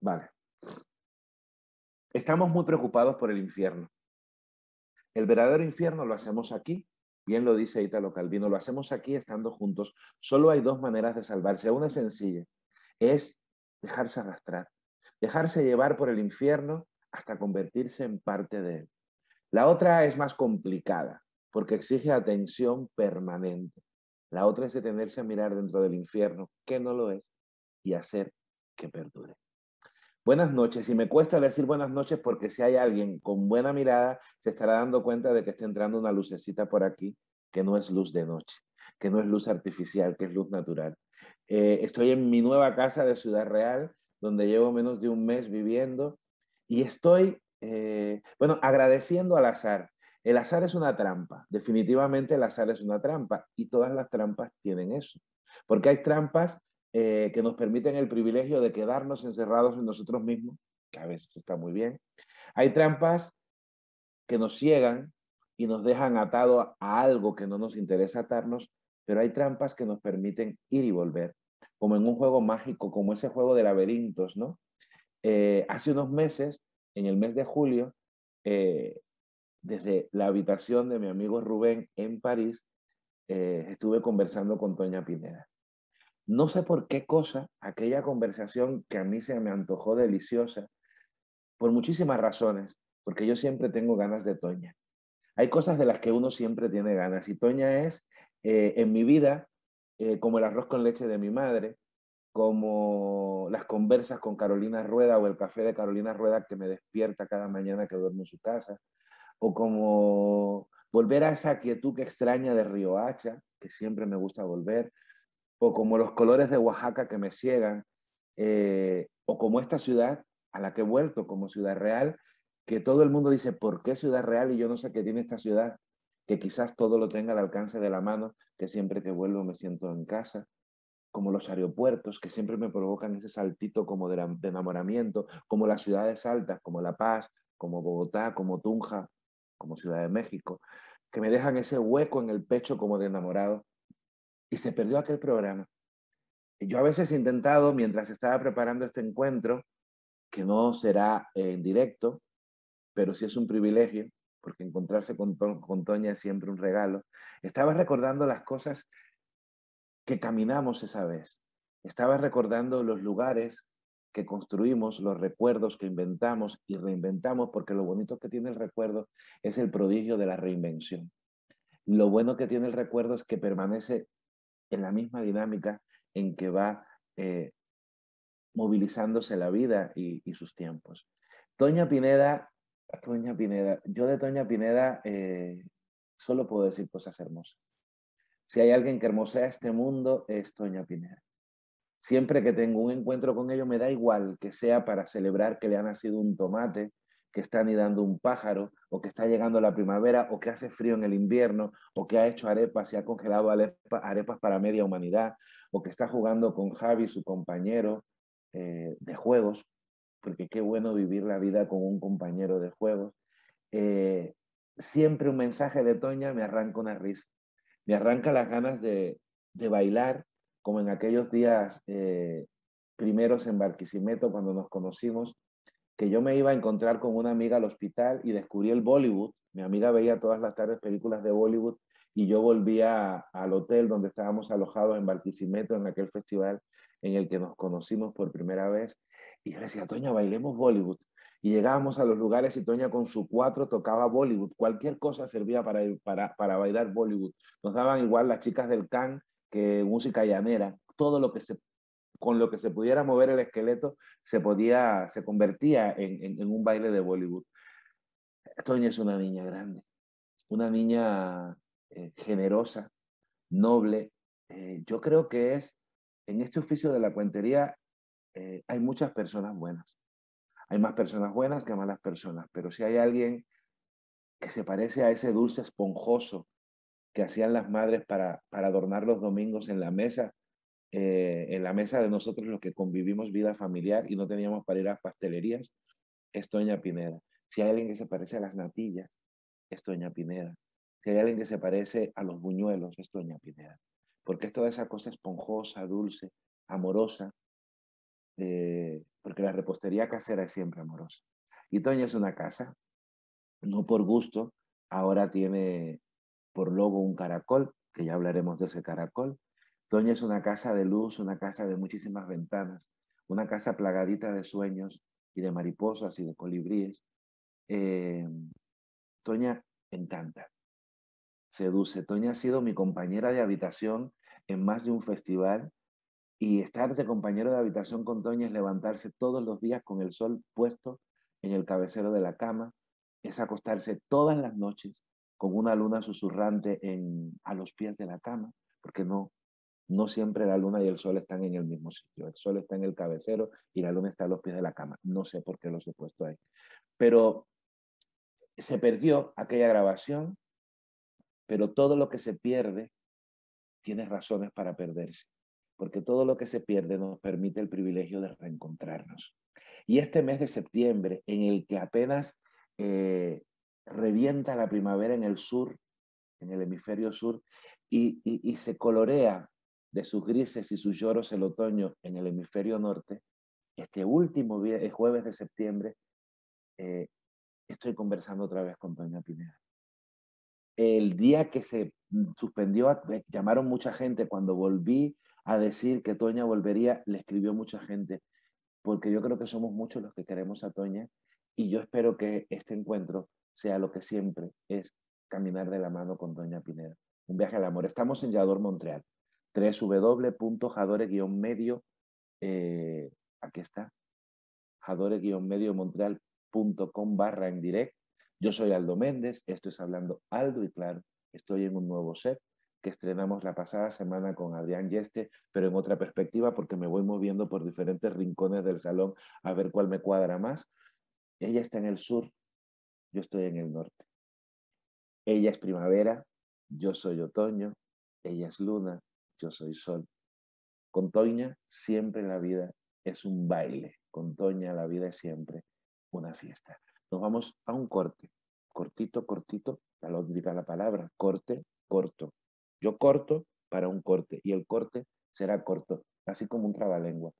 Vale. Estamos muy preocupados por el infierno. El verdadero infierno lo hacemos aquí, bien lo dice Italo Calvino, lo hacemos aquí estando juntos. Solo hay dos maneras de salvarse. Una es sencilla, es dejarse arrastrar, dejarse llevar por el infierno hasta convertirse en parte de él. La otra es más complicada, porque exige atención permanente. La otra es detenerse a mirar dentro del infierno, que no lo es, y hacer que perdure. Buenas noches, y me cuesta decir buenas noches porque si hay alguien con buena mirada, se estará dando cuenta de que está entrando una lucecita por aquí, que no es luz de noche, que no es luz artificial, que es luz natural. Eh, estoy en mi nueva casa de Ciudad Real, donde llevo menos de un mes viviendo y estoy, eh, bueno, agradeciendo al azar. El azar es una trampa, definitivamente el azar es una trampa y todas las trampas tienen eso, porque hay trampas eh, que nos permiten el privilegio de quedarnos encerrados en nosotros mismos, que a veces está muy bien. Hay trampas que nos ciegan y nos dejan atado a algo que no nos interesa atarnos, pero hay trampas que nos permiten ir y volver, como en un juego mágico, como ese juego de laberintos, ¿no? Eh, hace unos meses, en el mes de julio, eh, desde la habitación de mi amigo Rubén en París, estuve conversando con Toña Pineda. No sé por qué cosa, aquella conversación que a mí se me antojó deliciosa, por muchísimas razones, porque yo siempre tengo ganas de Toña. Hay cosas de las que uno siempre tiene ganas y Toña es, en mi vida, como el arroz con leche de mi madre, como las conversas con Carolina Rueda o el café de Carolina Rueda que me despierta cada mañana que duermo en su casa, o como volver a esa quietud que extraña de Río Hacha, que siempre me gusta volver, o como los colores de Oaxaca que me ciegan, eh, o como esta ciudad a la que he vuelto como ciudad real, que todo el mundo dice, ¿por qué ciudad real? Y yo no sé qué tiene esta ciudad, que quizás todo lo tenga al alcance de la mano, que siempre que vuelvo me siento en casa como los aeropuertos, que siempre me provocan ese saltito como de, enamoramiento, como las ciudades altas, como La Paz, como Bogotá, como Tunja, como Ciudad de México, que me dejan ese hueco en el pecho como de enamorado. Y se perdió aquel programa. Y yo a veces he intentado, mientras estaba preparando este encuentro, que no será en directo, pero sí es un privilegio, porque encontrarse con, con Toña es siempre un regalo, estaba recordando las cosas que caminamos esa vez. Estaba recordando los lugares que construimos, los recuerdos que inventamos y reinventamos, porque lo bonito que tiene el recuerdo es el prodigio de la reinvención. Lo bueno que tiene el recuerdo es que permanece en la misma dinámica en que va eh, movilizándose la vida y, sus tiempos. Toña Pineda, Toña Pineda, yo de Toña Pineda eh, solo puedo decir cosas hermosas. Si hay alguien que hermosea este mundo, es Toña Pineda. Siempre que tengo un encuentro con ellos, me da igual que sea para celebrar que le ha nacido un tomate, que está anidando un pájaro, o que está llegando la primavera, o que hace frío en el invierno, o que ha hecho arepas y ha congelado arepas para media humanidad, o que está jugando con Javi, su compañero eh, de juegos, porque qué bueno vivir la vida con un compañero de juegos. Eh, siempre un mensaje de Toña me arranca una risa me arranca las ganas de, bailar, como en aquellos días eh, primeros en Barquisimeto cuando nos conocimos, que yo me iba a encontrar con una amiga al hospital y descubrí el Bollywood. Mi amiga veía todas las tardes películas de Bollywood y yo volvía al hotel donde estábamos alojados en Barquisimeto en aquel festival en el que nos conocimos por primera vez. Y yo decía, Toña, bailemos Bollywood. Y llegábamos a los lugares y Toña con su cuatro tocaba Bollywood. Cualquier cosa servía para, para, para bailar Bollywood. Nos daban igual las chicas del can que música llanera. Todo lo que se, con lo que se pudiera mover el esqueleto se, podía, se convertía en, un baile de Bollywood. Toña es una niña grande, una niña eh, generosa, noble. Eh, yo creo que es en este oficio de la cuentería eh, hay muchas personas buenas. Hay más personas buenas que malas personas, pero si hay alguien que se parece a ese dulce esponjoso que hacían las madres para adornar los domingos en la mesa, eh, en la mesa de nosotros los que convivimos vida familiar y no teníamos para ir a pastelerías, es Toña Pineda. Si hay alguien que se parece a las natillas, es Toña Pineda. Si hay alguien que se parece a los buñuelos, es Toña Pineda. Porque es toda esa cosa esponjosa, dulce, amorosa, eh, porque la repostería casera es siempre amorosa. Y Toña es una casa, no por gusto, ahora tiene por logo un caracol, que ya hablaremos de ese caracol. Toña es una casa de luz, una casa de muchísimas ventanas, una casa plagadita de sueños y de mariposas y de colibríes. Eh, Toña encanta, seduce. Toña ha sido mi compañera de habitación en más de un festival y estar de compañero de habitación con Toña es levantarse todos los días con el sol puesto en el cabecero de la cama, es acostarse todas las noches con una luna susurrante en, a los pies de la cama, porque no, no siempre la luna y el sol están en el mismo sitio. El sol está en el cabecero y la luna está a los pies de la cama. No sé por qué los he puesto ahí. Pero se perdió aquella grabación, pero todo lo que se pierde tiene razones para perderse porque todo lo que se pierde nos permite el privilegio de reencontrarnos. Y este mes de septiembre, en el que apenas eh, revienta la primavera en el sur, en el hemisferio sur, y, se colorea de sus grises y sus lloros el otoño en el hemisferio norte, este último el jueves de septiembre, eh, estoy conversando otra vez con Doña Pineda. El día que se suspendió, llamaron mucha gente cuando volví a decir que Toña volvería, le escribió mucha gente, porque yo creo que somos muchos los que queremos a Toña y yo espero que este encuentro sea lo que siempre es caminar de la mano con Toña Pineda. Un viaje al amor. Estamos en Yador, Montreal. www.jadore-medio, eh, aquí está, jadore-medio-montreal.com barra en direct. Yo soy Aldo Méndez, esto es Hablando Aldo y claro, estoy en un nuevo set que estrenamos la pasada semana con Adrián Yeste, pero en otra perspectiva porque me voy moviendo por diferentes rincones del salón a ver cuál me cuadra más. Ella está en el sur, yo estoy en el norte. Ella es primavera, yo soy otoño, ella es luna, yo soy sol. Con Toña siempre la vida es un baile, con Toña la vida es siempre una fiesta. Nos vamos a un corte, cortito, cortito, la lógica la palabra, corte, corto, yo corto para un corte y el corte será corto, así como un trabalengua.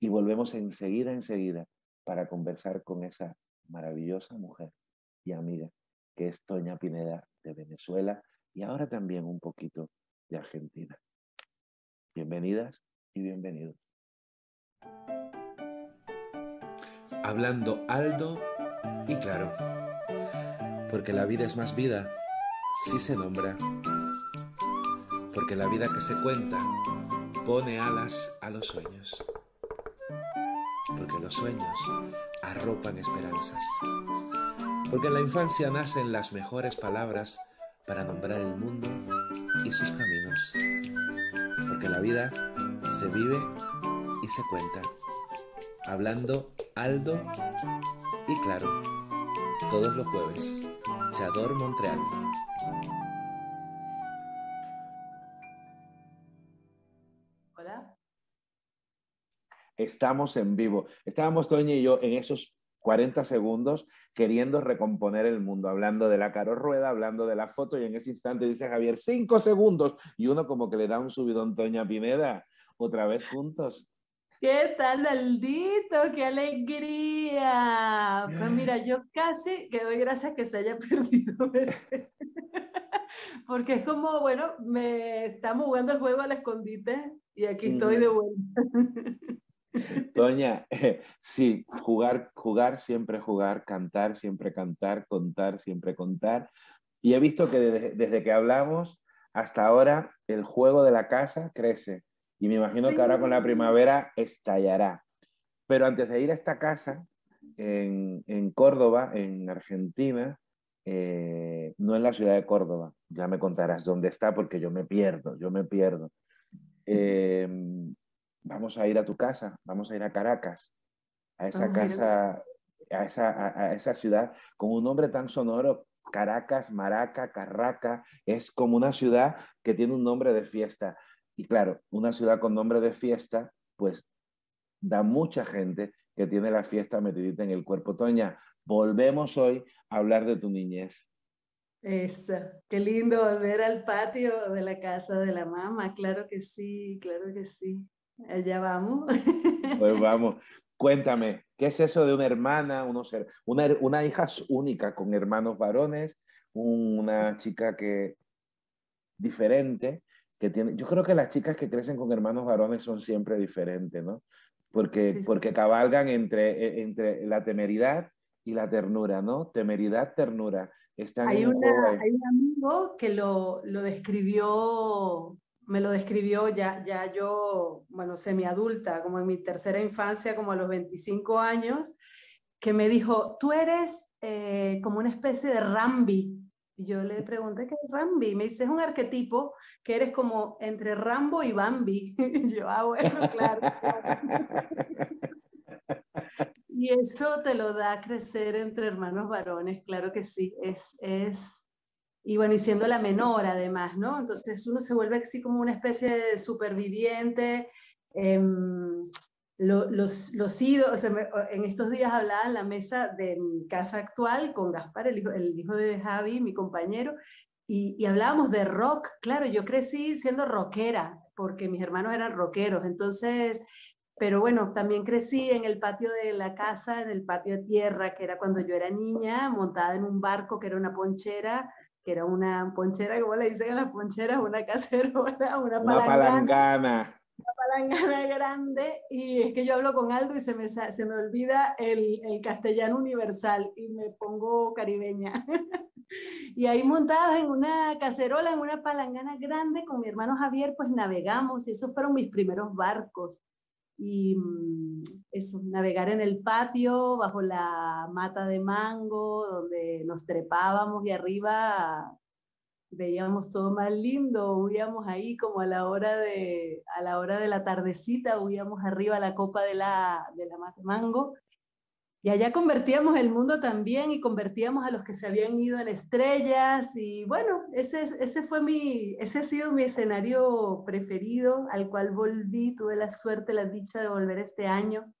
Y volvemos enseguida, enseguida, para conversar con esa maravillosa mujer y amiga que es Toña Pineda de Venezuela y ahora también un poquito de Argentina. Bienvenidas y bienvenidos. Hablando Aldo y claro, porque la vida es más vida si se nombra. Porque la vida que se cuenta pone alas a los sueños, porque los sueños arropan esperanzas, porque en la infancia nacen las mejores palabras para nombrar el mundo y sus caminos, porque la vida se vive y se cuenta, hablando aldo y claro, todos los jueves, Chador Montreal. Estamos en vivo. Estábamos Toña y yo en esos 40 segundos queriendo recomponer el mundo, hablando de la caro rueda, hablando de la foto y en ese instante dice Javier, cinco segundos y uno como que le da un subidón Toña Pineda, otra vez juntos. ¿Qué tal, maldito? ¡Qué alegría! Pues mira, yo casi que doy gracias que se haya perdido ese. Porque es como, bueno, me estamos jugando el juego al escondite y aquí estoy de vuelta. Doña, sí, jugar, jugar, siempre jugar, cantar, siempre cantar, contar, siempre contar. Y he visto que desde, que hablamos hasta ahora el juego de la casa crece. Y me imagino que ahora con la primavera estallará. Pero antes de ir a esta casa, en, Córdoba, en Argentina, eh, no en la ciudad de Córdoba, ya me contarás dónde está porque yo me pierdo, yo me pierdo. Eh, vamos a ir a tu casa, vamos a ir a Caracas, a esa casa, a esa, a- a esa ciudad con un nombre tan sonoro. Caracas, Maraca, Carraca, es como una ciudad que tiene un nombre de fiesta. Y claro, una ciudad con nombre de fiesta, pues da mucha gente que tiene la fiesta metidita en el cuerpo. Toña, volvemos hoy a hablar de tu niñez. Eso, qué lindo volver al patio de la casa de la mamá, claro que sí, claro que sí. Allá vamos. Pues vamos, cuéntame, ¿qué es eso de una hermana, unos una, una hija única con hermanos varones, una chica que diferente, que tiene, yo creo que las chicas que crecen con hermanos varones son siempre diferentes, ¿no? Porque, Sí, porque sí. cabalgan entre, e- entre la temeridad y la ternura, ¿no? Temeridad, ternura. Están Hay, una, hay un amigo que lo, lo describió, me lo describió ya, ya yo, bueno, semiadulta, como en mi tercera infancia, como a los 25 años, que me dijo, tú eres eh, como una especie de Rambi. Y yo le pregunté, ¿qué es Rambi? Me dice, es un arquetipo que eres como entre Rambo y Bambi. Y yo, ah, bueno, claro. Y eso te lo da crecer entre hermanos varones, claro que sí, es, es, y bueno, y siendo la menor además, ¿no? Entonces uno se vuelve así como una especie de superviviente. em, lo- los, los ídolos, o sea, en estos días hablaba en la mesa de mi casa actual con Gaspar, el hijo, el hijo de Javi, mi compañero, y, y hablábamos de rock. Claro, yo crecí siendo rockera, porque mis hermanos eran rockeros, entonces pero bueno, también crecí en el patio de la casa, en el patio de tierra, que era cuando yo era niña, montada en un barco que era una ponchera, que era una ponchera, ¿cómo le dicen a las poncheras? Una cacerola, una, Una palangana, palangana. palangana grande. Y es que yo hablo con Aldo y se me, se me olvida el, el castellano universal y me pongo caribeña. Y ahí montados en una cacerola, en una palangana grande, con mi hermano Javier, pues navegamos y esos fueron mis primeros barcos y mm, eso, navegar en el patio bajo la mata de mango, donde nos trepábamos y arriba veíamos todo más lindo, huíamos ahí como a la hora de, a la hora de la tardecita, huíamos arriba a la copa de la, de la mata de mango. Y allá convertíamos el mundo también y convertíamos a los que se habían ido en estrellas y bueno, ese, es- ese fue mi, ese ha sido mi escenario preferido al cual volví, tuve la suerte, la dicha de volver este año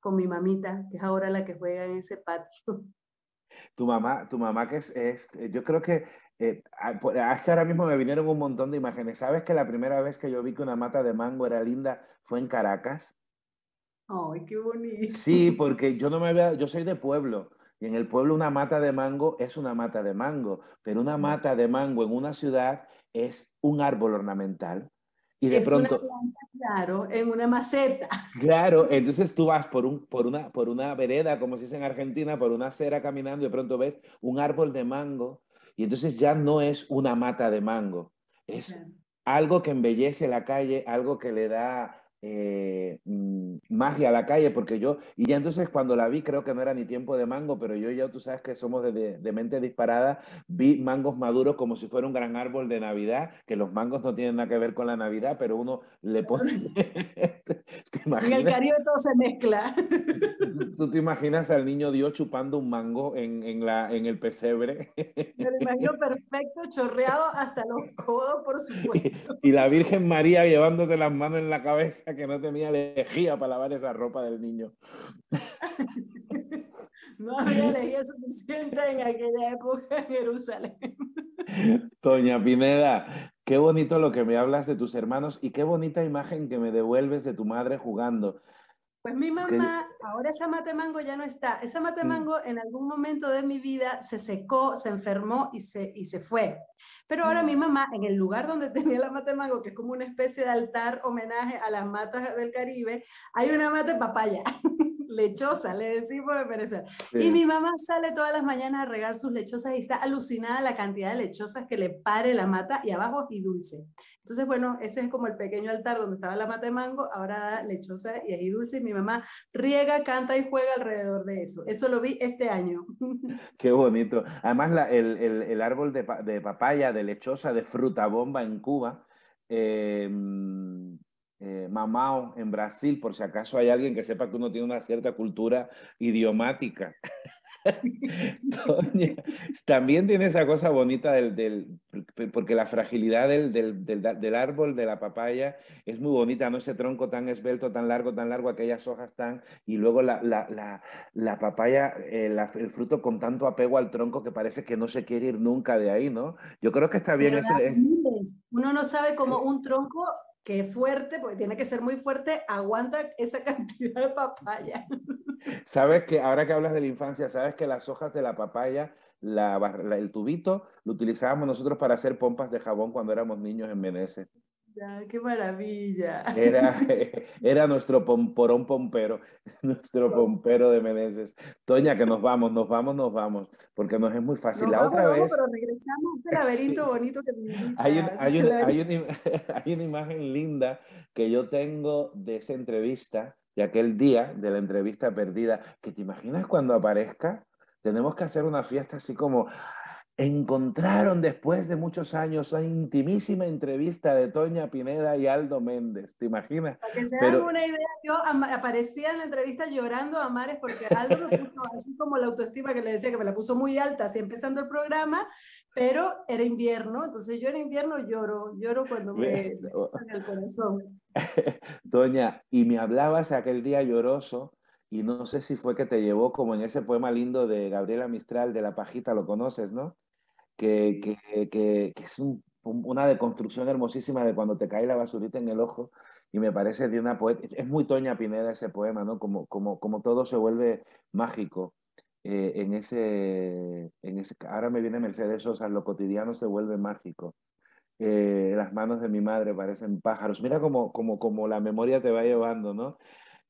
con mi mamita, que es ahora la que juega en ese patio. Tu mamá, tu mamá que es, es- yo creo que, eh, ah, ah, es que ahora mismo me vinieron un montón de imágenes. ¿Sabes que la primera vez que yo vi que una mata de mango era linda fue en Caracas? Ay, qué bonito. Sí, porque yo no me había, yo soy de pueblo y en el pueblo una mata de mango es una mata de mango, pero una mata de mango en una ciudad es un árbol ornamental. Y de es una pronto, planta, claro, en una maceta. claro, entonces tú vas por, un, por, una, por una vereda, como se dice en Argentina, por una acera caminando y de pronto ves un árbol de mango y entonces ya no es una mata de mango, es Claro. algo que embellece la calle, algo que le da eh, mm, magia a la calle, porque yo, y ya entonces cuando la vi, creo que no era ni tiempo de mango, pero yo ya, tú sabes que somos de, de- de mente disparada, vi mangos maduros como si fuera un gran árbol de Navidad, que los mangos no tienen nada que ver con la Navidad, pero uno le pone... ¿Te En el todo se mezcla. ¿Tú, tú te imaginas al niño Dios chupando un mango en, en la, en el pesebre? Me lo imagino perfecto, chorreado hasta los codos, por supuesto. Y la Virgen María llevándose las manos en la cabeza que no tenía lejía para lavar esa ropa del niño. No había lejía suficiente en aquella época en Jerusalén. Doña Pineda, qué bonito lo que me hablas de tus hermanos y qué bonita imagen que me devuelves de tu madre jugando. Pues mi mamá, ahora esa mate mango ya no está. Esa mate Mm. en algún momento de mi vida se secó, se enfermó y se, y se fue. Pero ahora Mm. mi mamá, en el lugar donde tenía la mate mango, que es como una especie de altar homenaje a las matas del Caribe, hay una mate papaya, lechosa, le decimos en Venezuela. Y Sí. mi mamá sale todas las mañanas a regar sus lechosas y está alucinada la cantidad de lechosas que le pare la mata y abajo y dulce. Entonces, bueno, ese es como el pequeño altar donde estaba la mata de mango, ahora lechosa y ají dulce y mi mamá riega, canta y juega alrededor de eso. Eso lo vi este año. Qué bonito. Además, el, el- el árbol de, de papaya, de lechosa, de fruta bomba en Cuba, eh, eh, mamao en Brasil, por si acaso hay alguien que sepa que uno tiene una cierta cultura idiomática. también tiene esa cosa bonita del, porque la fragilidad del, del, árbol de la papaya es muy bonita, ¿no? Ese tronco tan esbelto, tan largo, tan largo, aquellas hojas tan, y luego la, la, la, papaya, eh, el fruto con tanto apego al tronco que parece que no se quiere ir nunca de ahí, ¿no? Yo creo que está bien ese... Uno no sabe cómo un tronco que fuerte, porque tiene que ser muy fuerte, aguanta esa cantidad de papaya. Sabes que ahora que hablas de la infancia, sabes que las hojas de la papaya, el tubito, lo utilizábamos nosotros para hacer pompas de jabón cuando éramos niños en Menezes. ¡Qué maravilla! Era, era nuestro pomporón pompero, nuestro pompero de Meneses. Toña, que nos vamos, nos vamos, nos vamos, porque nos es muy fácil. la otra vez... Pero regresamos a este laberinto bonito que hay, hay, hay una imagen linda que yo tengo de esa entrevista, de aquel día de la entrevista perdida, que te imaginas cuando aparezca, tenemos que hacer una fiesta así como encontraron después de muchos años una intimísima entrevista de Toña Pineda y Aldo Méndez, ¿te imaginas? Para que se Pero... una idea, yo aparecía en la entrevista llorando a Mares porque Aldo me puso así como la autoestima que le decía que me la puso muy alta, así empezando el programa, pero era invierno, entonces yo en invierno lloro, lloro cuando me en el corazón. Toña, y me hablabas aquel día lloroso y no sé si fue que te llevó como en ese poema lindo de Gabriela Mistral de La Pajita, lo conoces, ¿no? Que, que, que, es una deconstrucción hermosísima de cuando te cae la basurita en el ojo y me parece de una poeta, es muy Toña Pineda ese poema, ¿no? Como, como, como todo se vuelve mágico. Eh, en, ese, en ese, ahora me viene Mercedes Sosa, lo cotidiano se vuelve mágico. Eh, las manos de mi madre parecen pájaros. Mira cómo, como, como la memoria te va llevando, ¿no?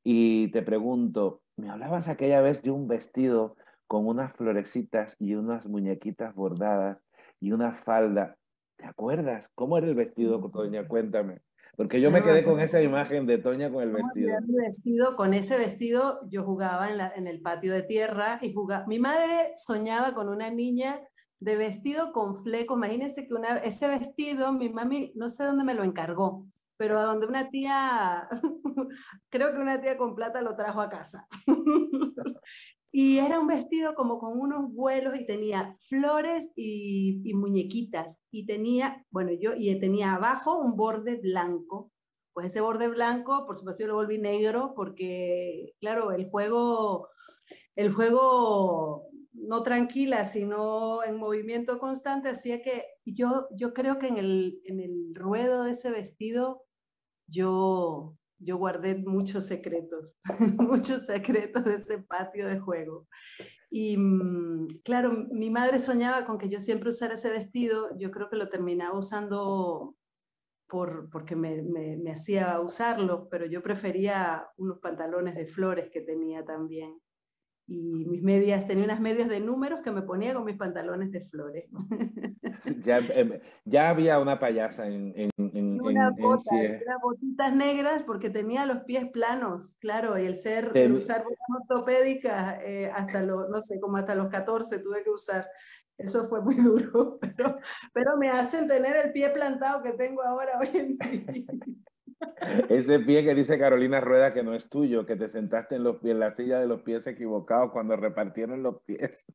Y te pregunto, me hablabas aquella vez de un vestido con unas florecitas y unas muñequitas bordadas y una falda. ¿Te acuerdas? ¿Cómo era el vestido, Toña? Cuéntame. Porque yo me quedé con esa imagen de Toña con el vestido. vestido. Con ese vestido yo jugaba en, la, en el patio de tierra y jugaba. Mi madre soñaba con una niña de vestido con fleco. Imagínense que una, ese vestido, mi mami, no sé dónde me lo encargó, pero a donde una tía, creo que una tía con plata lo trajo a casa. y era un vestido como con unos vuelos y tenía flores y, muñequitas. Y tenía, bueno, yo, y tenía abajo un borde blanco. Pues ese borde blanco, por supuesto, yo lo volví negro porque, claro, el juego, el juego no tranquila, sino en movimiento constante, hacía que yo, yo creo que en el, en el ruedo de ese vestido yo, yo guardé muchos secretos, muchos secretos de ese patio de juego. Y mm, claro, mi madre soñaba con que yo siempre usara ese vestido, yo creo que lo terminaba usando por, porque me, me, me hacía usarlo, pero yo prefería unos pantalones de flores que tenía también y mis medias, tenía unas medias de números que me ponía con mis pantalones de flores. Ya, em, ya había una payasa en... en, en, unas botas, botitas negras porque tenía los pies planos, claro, y el ser, usar botas ortopédicas eh, hasta los, no sé, como hasta los 14 tuve que usar. Eso fue muy duro, pero, pero me hacen tener el pie plantado que tengo ahora hoy en día. Ese pie que dice Carolina Rueda que no es tuyo, que te sentaste en, los, en la silla de los pies equivocados cuando repartieron los pies.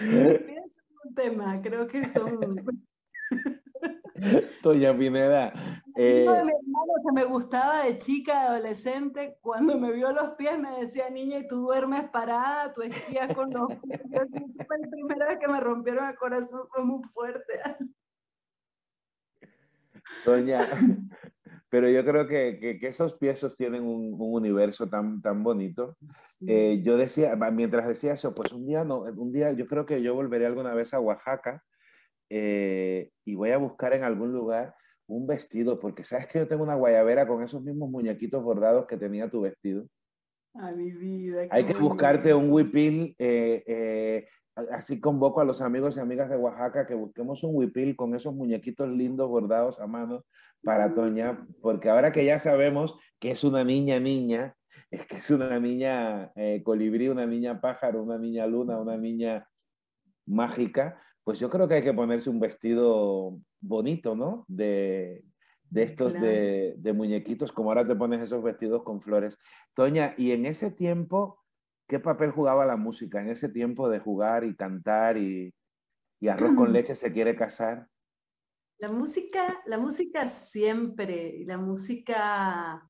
es un tema, creo que son... Toya Pineda. Eh... mi hermano que me gustaba de chica, adolescente, cuando me vio los pies me decía, niña, y tú duermes parada, tú esquías con los pies. Fue la primera vez que me rompieron el corazón, fue muy fuerte. Doña, pero yo creo que, que, esos piezos tienen un, un, universo tan, tan bonito. Eh, yo decía, mientras decía eso, pues un día, no, un día yo creo que yo volveré alguna vez a Oaxaca eh, y voy a buscar en algún lugar un vestido, porque sabes que yo tengo una guayabera con esos mismos muñequitos bordados que tenía tu vestido. Ay, mi vida. Hay que buscarte un huipil eh, así convoco a los amigos y amigas de Oaxaca que busquemos un huipil con esos muñequitos lindos bordados a mano para Toña, porque ahora que ya sabemos que es una niña niña, es que es una niña eh, colibrí, una niña pájaro, una niña luna, una niña mágica, pues yo creo que hay que ponerse un vestido bonito, ¿no? De, de estos de, de, muñequitos, como ahora te pones esos vestidos con flores. Toña, y en ese tiempo, ¿qué papel jugaba la música? En ese tiempo de jugar y cantar y, y arroz con leche se quiere casar. La música, la música siempre, la música,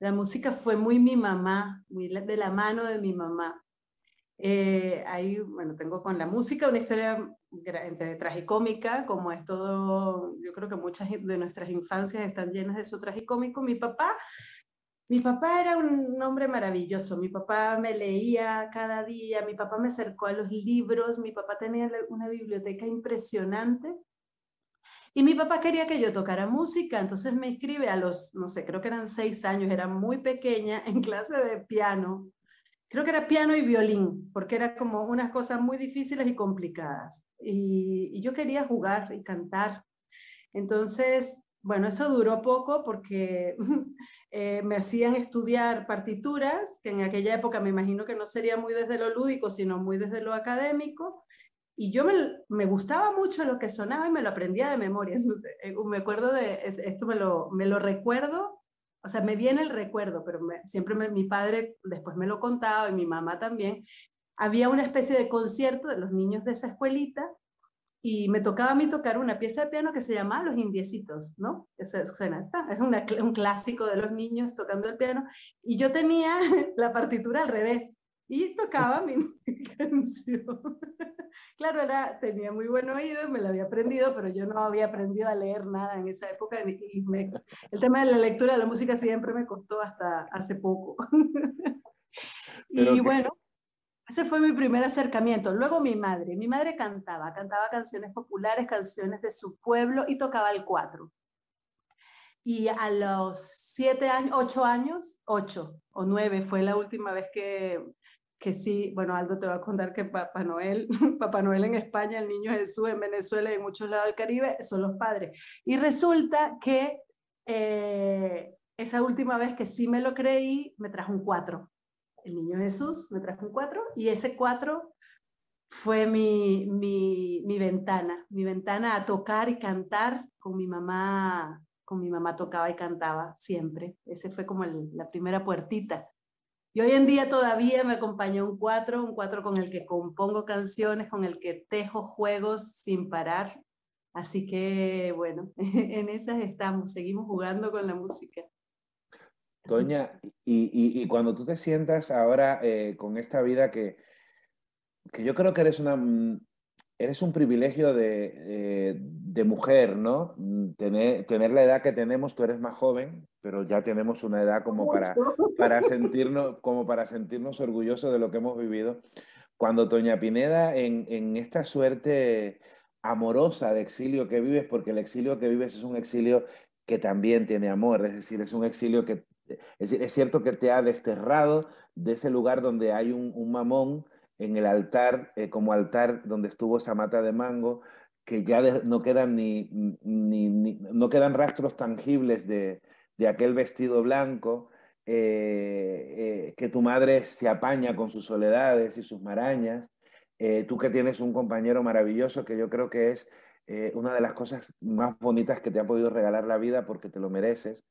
la música fue muy mi mamá, muy de la mano de mi mamá. Eh, ahí, bueno, tengo con la música una historia entre tragicómica, como es todo, yo creo que muchas de nuestras infancias están llenas de su tragicómico. Mi papá, mi papá era un hombre maravilloso, mi papá me leía cada día, mi papá me acercó a los libros, mi papá tenía una biblioteca impresionante. Y mi papá quería que yo tocara música, entonces me inscribe a los, no sé, creo que eran seis años, era muy pequeña, en clase de piano creo que era piano y violín, porque era como unas cosas muy difíciles y complicadas. Y, yo quería jugar y cantar. Entonces, bueno, eso duró poco porque eh, me hacían estudiar partituras, que en aquella época me imagino que no sería muy desde lo lúdico, sino muy desde lo académico. Y yo me, gustaba mucho lo que sonaba y me lo aprendía de memoria. Entonces, eh, me acuerdo de, esto me lo recuerdo o sea, me viene el recuerdo, pero siempre mi padre después me lo contaba y mi mamá también. Había una especie de concierto de los niños de esa escuelita y me tocaba a mí tocar una pieza de piano que se llamaba Los Indiecitos, ¿no? Esa suena, es un clásico de los niños tocando el piano y yo tenía la partitura al revés y tocaba mi canción. claro, era, tenía muy buen oído, me lo había aprendido, pero yo no había aprendido a leer nada en esa época. Y el tema de la lectura de la música siempre me costó hasta hace poco. y bueno, ese fue mi primer acercamiento. Luego mi madre. Mi madre cantaba, cantaba canciones populares, canciones de su pueblo y tocaba el cuatro. Y a los siete años, ocho años, ocho o nueve fue la última vez que que sí, bueno, Aldo te va a contar que Papá Noel, Papá Noel en España, el niño Jesús en Venezuela y en muchos lados del Caribe son los padres. Y resulta que eh, esa última vez que sí me lo creí, me trajo un cuatro. El niño Jesús me trajo un cuatro y ese cuatro fue mi, mi, mi, ventana, mi ventana a tocar y cantar con mi mamá, con mi mamá tocaba y cantaba siempre. Ese fue como la primera puertita y hoy en día todavía me acompaña un cuatro, un cuatro con el que compongo canciones, con el que tejo juegos sin parar. Así que bueno, en esas estamos, seguimos jugando con la música. Doña, y, y, cuando tú te sientas ahora eh, con esta vida que, que yo creo que eres una, mm, eres un privilegio de, eh, de, mujer, ¿no? Tener, tener la edad que tenemos, tú eres más joven, pero ya tenemos una edad como para, para, sentirnos, como para sentirnos orgullosos de lo que hemos vivido. Cuando Toña Pineda, en, en esta suerte amorosa de exilio que vives, porque el exilio que vives es un exilio que también tiene amor, es decir, es un exilio que, es, es cierto que te ha desterrado de ese lugar donde hay un, un mamón, en el altar, eh, como altar donde estuvo esa mata de mango, que ya no quedan ni, no quedan rastros tangibles de, aquel vestido blanco, eh, eh, que tu madre se apaña con sus soledades y sus marañas, tú que tienes un compañero maravilloso que yo creo que es una de las cosas más bonitas que te ha podido regalar la vida porque te lo mereces.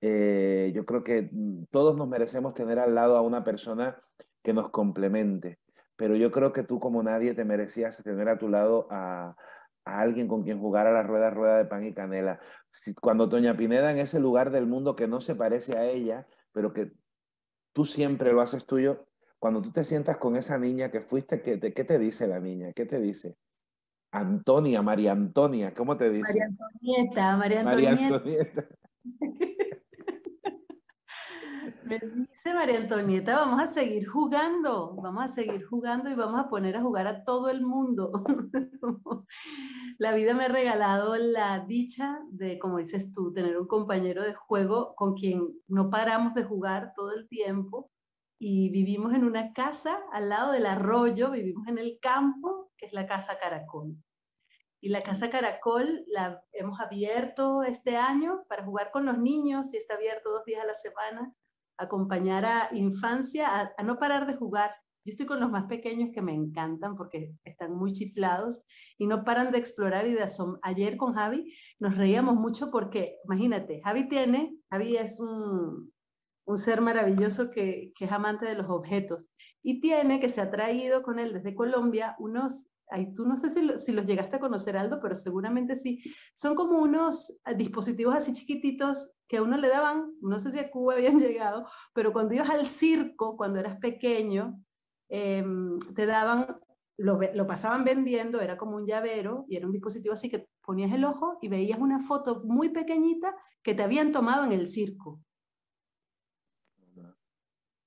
Yo creo que mm, todos nos merecemos tener al lado a una persona que nos complemente pero yo creo que tú como nadie te merecías tener a tu lado a, alguien con quien jugar a la rueda, rueda de pan y canela. cuando Doña Pineda en ese lugar del mundo que no se parece a ella, pero que tú siempre lo haces tuyo, cuando tú te sientas con esa niña que fuiste, ¿qué te, qué te dice la niña? ¿Qué te dice? Antonia, María Antonia, ¿cómo te dice? María Antonieta, María Antonieta. María Antonieta. Me dice María Antonieta, vamos a seguir jugando, vamos a seguir jugando y vamos a poner a jugar a todo el mundo. la vida me ha regalado la dicha de, como dices tú, tener un compañero de juego con quien no paramos de jugar todo el tiempo y vivimos en una casa al lado del arroyo, vivimos en el campo, que es la Casa Caracol. Y la Casa Caracol la hemos abierto este año para jugar con los niños y está abierto dos días a la semana acompañar a infancia a, no parar de jugar, Yo estoy con los más pequeños que me encantan porque están muy chiflados y no paran de explorar y de asombrar. Ayer con Javi nos reíamos mucho porque, imagínate, Javi tiene, Javi es un, un ser maravilloso que, que, es amante de los objetos y tiene que se ha traído con él desde Colombia unos Ay, tú no sé si, si, los llegaste a conocer, Aldo, pero seguramente sí. Son como unos eh, dispositivos así chiquititos que a uno le daban, no sé si a Cuba habían llegado, pero cuando ibas al circo, cuando eras pequeño, em, te daban, lo, lo, pasaban vendiendo, era como un llavero y era un dispositivo así que ponías el ojo y veías una foto muy pequeñita que te habían tomado en el circo.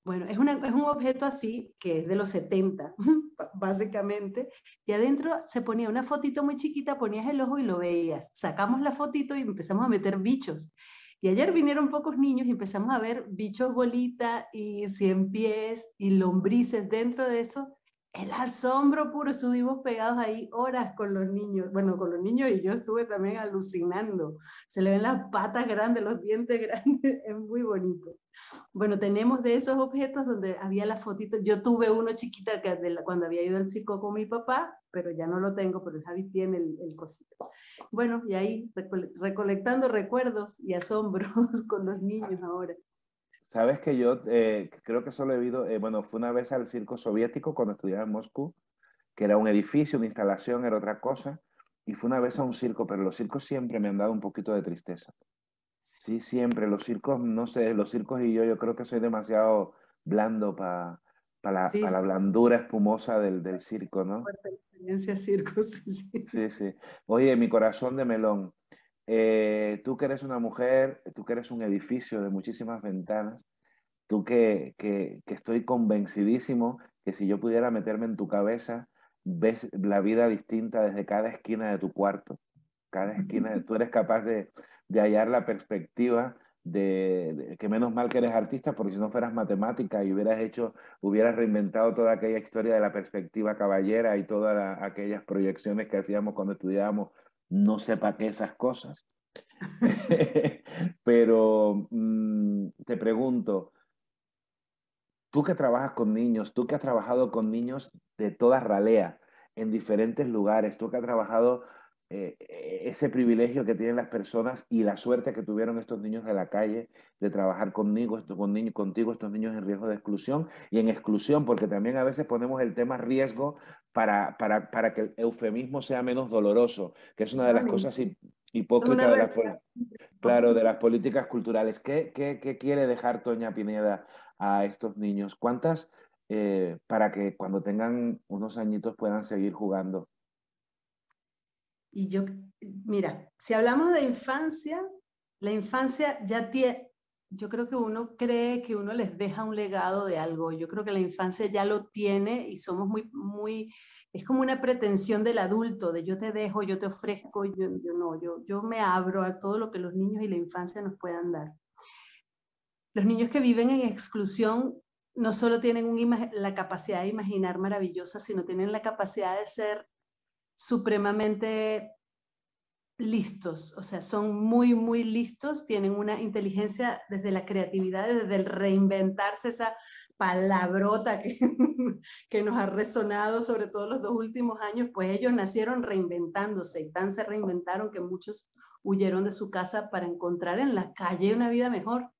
Bueno, es, es, un objeto así, que es de los 70, básicamente, y adentro se ponía una fotito muy chiquita, ponías el ojo y lo veías. Sacamos la fotito y empezamos a meter bichos. Y ayer vinieron pocos niños y empezamos a ver bichos bolita y cien pies y lombrices dentro de eso el asombro puro, estuvimos pegados ahí horas con los niños, bueno, con los niños y yo estuve también alucinando. Se le ven las patas grandes, los dientes grandes, es muy bonito. Bueno, tenemos de esos objetos donde había la fotito, yo tuve uno chiquita que cuando había ido al circo con mi papá, pero ya no lo tengo, pero Javi tiene el, el cosito. Bueno, y ahí recolectando recuerdos y asombros con los niños ahora. Sabes que yo eh, creo que solo he ido, eh, bueno, fue una vez al circo soviético cuando estudiaba en Moscú, que era un edificio, una instalación, era otra cosa, y fue una vez a un circo, pero los circos siempre me han dado un poquito de tristeza. Sí, siempre, los circos, no sé, los circos y yo, yo creo que soy demasiado blando para la, la, blandura espumosa del, del circo, ¿no? Experiencia circos, sí. Sí, sí. Oye, mi corazón de melón. Eh, tú que eres una mujer, tú que eres un edificio de muchísimas ventanas, tú que, que, estoy convencidísimo que si yo pudiera meterme en tu cabeza, ves la vida distinta desde cada esquina de tu cuarto. Cada esquina, tú eres capaz de, de hallar la perspectiva de, que menos mal que eres artista, porque si no fueras matemática y hubieras hecho, hubieras reinventado toda aquella historia de la perspectiva caballera y todas la, aquellas proyecciones que hacíamos cuando estudiábamos no sepa qué esas cosas. Pero mm, te pregunto, tú que trabajas con niños, tú que has trabajado con niños de toda ralea, en diferentes lugares, tú que has trabajado eh, ese privilegio que tienen las personas y la suerte que tuvieron estos niños de la calle de trabajar conmigo, con niños, contigo, estos niños en riesgo de exclusión y en exclusión, porque también a veces ponemos el tema riesgo para, para, para que el eufemismo sea menos doloroso, que es una de las cosas hipócritas de las, claro, de las políticas culturales. ¿Qué, qué, qué quiere dejar Toña Pineda a estos niños? ¿Cuántas eh, para que cuando tengan unos añitos puedan seguir jugando? Y yo, mira, si hablamos de infancia, la infancia ya tiene, yo creo que uno cree que uno les deja un legado de algo. Yo creo que la infancia ya lo tiene y somos muy, muy, es como una pretensión del adulto, de yo te dejo, yo te ofrezco, yo, yo no, yo, yo me abro a todo lo que los niños y la infancia nos puedan dar. Los niños que viven en exclusión no solo tienen la capacidad de imaginar maravillosa, sino tienen la capacidad de ser supremamente listos, o sea, son muy, muy listos, tienen una inteligencia desde la creatividad, desde el reinventarse esa palabrota que, que nos ha resonado sobre todo los dos últimos años, pues ellos nacieron reinventándose y tan se reinventaron que muchos huyeron de su casa para encontrar en la calle una vida mejor.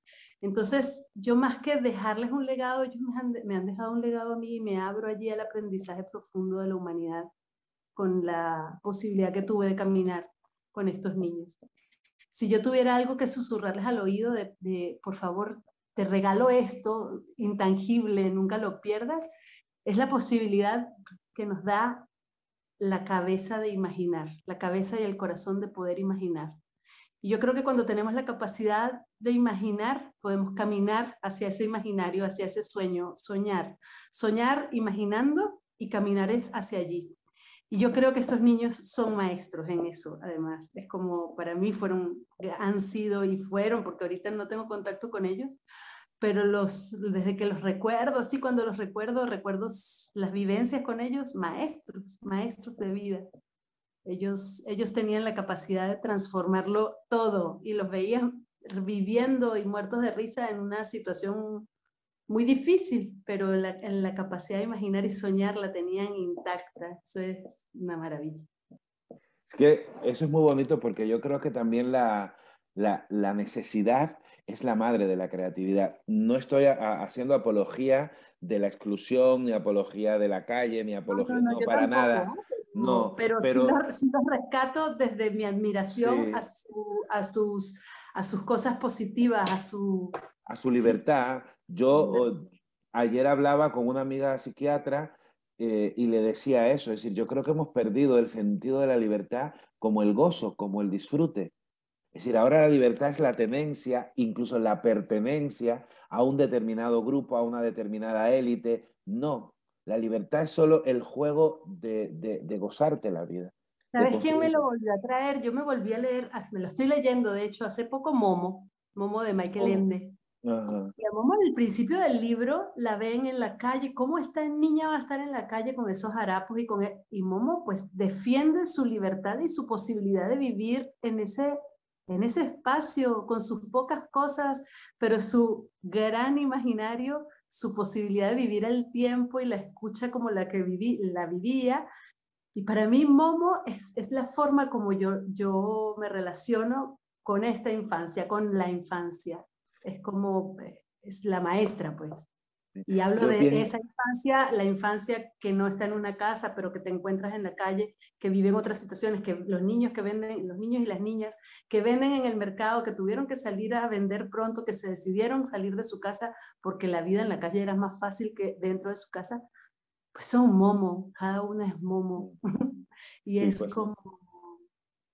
Entonces, yo más que dejarles un legado, ellos me han, me han dejado un legado a mí y me abro allí al aprendizaje profundo de la humanidad con la posibilidad que tuve de caminar con estos niños. Si yo tuviera algo que susurrarles al oído de, por favor, te regalo esto intangible, nunca lo pierdas, es la posibilidad que nos da la cabeza de imaginar, la cabeza y el corazón de poder imaginar. Y yo creo que cuando tenemos la capacidad de imaginar, podemos caminar hacia ese imaginario, hacia ese sueño, soñar. Soñar imaginando y caminar es hacia allí. Y yo creo que estos niños son maestros en eso, además. Es como para mí fueron, han sido y fueron, porque ahorita no tengo contacto con ellos, pero los, desde que los recuerdo, sí, cuando los recuerdo, recuerdo las vivencias con ellos, maestros, maestros de vida. Ellos, ellos tenían la capacidad de transformarlo todo y los veían viviendo y muertos de risa en una situación muy difícil, pero la, en la capacidad de imaginar y soñar la tenían intacta. Eso es una maravilla. Es que eso es muy bonito porque yo creo que también la, la, la necesidad es la madre de la creatividad. No estoy haciendo apología de la exclusión, ni apología de la calle, ni apología, no, para nada. No, pero, pero... Sí, los, rescato desde mi admiración a, a, sus, a sus cosas positivas, a su... A su libertad. Yo ayer hablaba con una amiga psiquiatra eh, y le decía eso, es decir, yo creo que hemos perdido el sentido de la libertad como el gozo, como el disfrute. Es decir, ahora la libertad es la tenencia, incluso la pertenencia a un determinado grupo, a una determinada élite. No, la libertad es solo el juego de, de, gozarte la vida. ¿Sabes quién me lo volvió a traer? Yo me volví a leer, ah, me lo estoy leyendo, de hecho, hace poco Momo, Momo de Michael oh. Ende. Y a Momo el principio del libro la ven en la calle, ¿cómo esta niña va a estar en la calle con esos harapos y con... E-? Y Momo pues defiende su libertad y su posibilidad de vivir en ese en ese espacio, con sus pocas cosas, pero su gran imaginario, su posibilidad de vivir el tiempo y la escucha como la que viví, la vivía. Y para mí Momo es, es la forma como yo, yo me relaciono con esta infancia, con la infancia. Es como, eh, es la maestra, pues. Y hablo de esa infancia, la infancia que no está en una casa, pero que te encuentras en la calle, que vive en otras situaciones, que los niños que venden, los niños y las niñas que venden en el mercado, que tuvieron que salir a vender pronto, que se decidieron salir de su casa porque la vida en la calle era más fácil que dentro de su casa, pues son momo, cada una es momo. y es pues. como,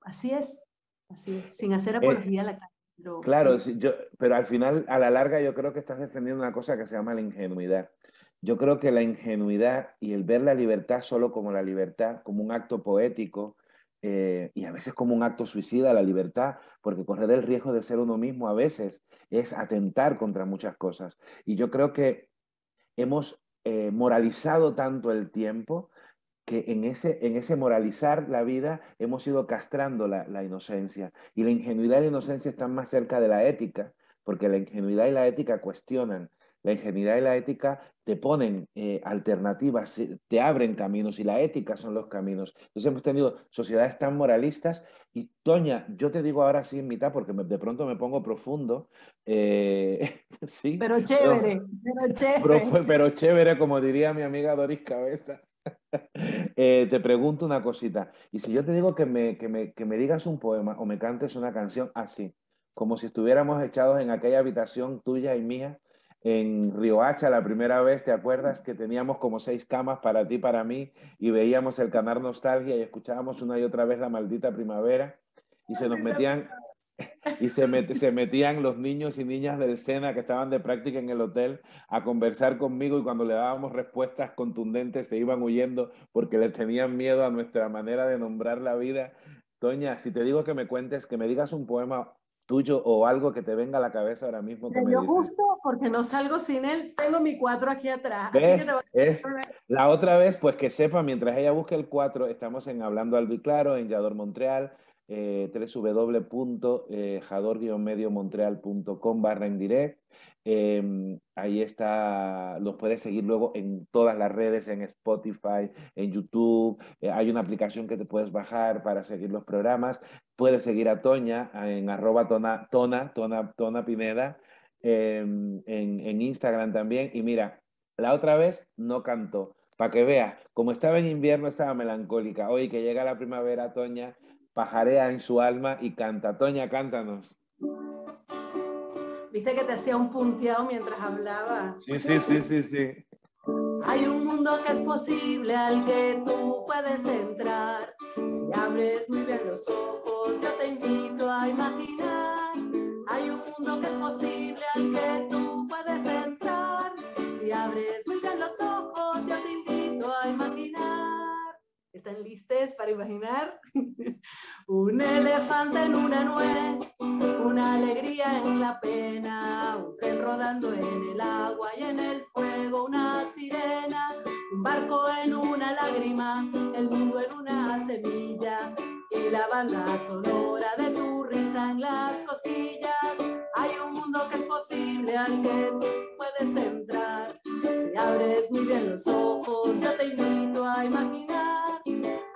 así es, así es, sin hacer eh, apología a la calle claro, yo, pero al final, a la larga, yo creo que estás defendiendo una cosa que se llama la ingenuidad. Yo creo que la ingenuidad y el ver la libertad solo como la libertad, como un acto poético, eh, y a veces como un acto suicida, la libertad, porque correr el riesgo de ser uno mismo a veces es atentar contra muchas cosas. Y yo creo que hemos eh, moralizado tanto el tiempo que en ese, en ese moralizar la vida hemos ido castrando la, la, inocencia. Y la ingenuidad y la inocencia están más cerca de la ética, porque la ingenuidad y la ética cuestionan. La ingenuidad y la ética te ponen eh, alternativas, te abren caminos y la ética son los caminos. Entonces hemos tenido sociedades tan moralistas y Toña, yo te digo ahora sí en mitad porque de pronto me pongo profundo. Eh, sí, pero chévere, pero chévere. Pero, pero chévere, como diría mi amiga Doris Cabeza. Eh, te pregunto una cosita. Y si yo te digo que me, que, me, que me digas un poema o me cantes una canción así, como si estuviéramos echados en aquella habitación tuya y mía en Riohacha la primera vez, ¿te acuerdas que teníamos como seis camas para ti, para mí, y veíamos el canal Nostalgia y escuchábamos una y otra vez la maldita primavera y se nos metían y se, se, metían los niños y niñas del SENA que estaban de práctica en el hotel a conversar conmigo y cuando le dábamos respuestas contundentes se iban huyendo porque les tenían miedo a nuestra manera de nombrar la vida. Toña, si te digo que me cuentes, que me digas un poema tuyo o algo que te venga a la cabeza ahora mismo. Que yo porque no salgo sin él, tengo mi cuatro aquí atrás. es, la otra vez, pues que sepa, mientras ella busque el cuatro, estamos en Hablando y Claro, en Yador Montreal, eh, www.jador-mediomontreal.com barra en direct. Em, ahí está, los puedes seguir luego en todas las redes, en Spotify, en YouTube. Eh, hay una aplicación que te puedes bajar para seguir los programas. Puedes seguir a Toña en arroba tona, tona, Pineda, em, en, en Instagram también. Y mira, la otra vez no cantó. Para que veas, como estaba en invierno, estaba melancólica. Hoy que llega la primavera, Toña, pajarea en su alma y canta. Toña, cántanos. Viste que te hacía un punteado mientras hablaba. Sí, sí, sí, sí, sí. Hay un mundo que es posible al que tú puedes entrar. Si abres muy bien los ojos, yo te invito a imaginar. Hay un mundo que es posible al que tú puedes entrar. Si abres muy bien los ojos, yo te invito a imaginar. ¿Están listos para imaginar? un elefante en una nuez, una alegría en la pena, un tren rodando en el agua y en el fuego, una sirena, un barco en una lágrima, el mundo en una semilla y la banda sonora de tu risa en las cosquillas. Hay un mundo que es posible al que tú puedes entrar. abres muy bien los ojos, yo te invito a imaginar.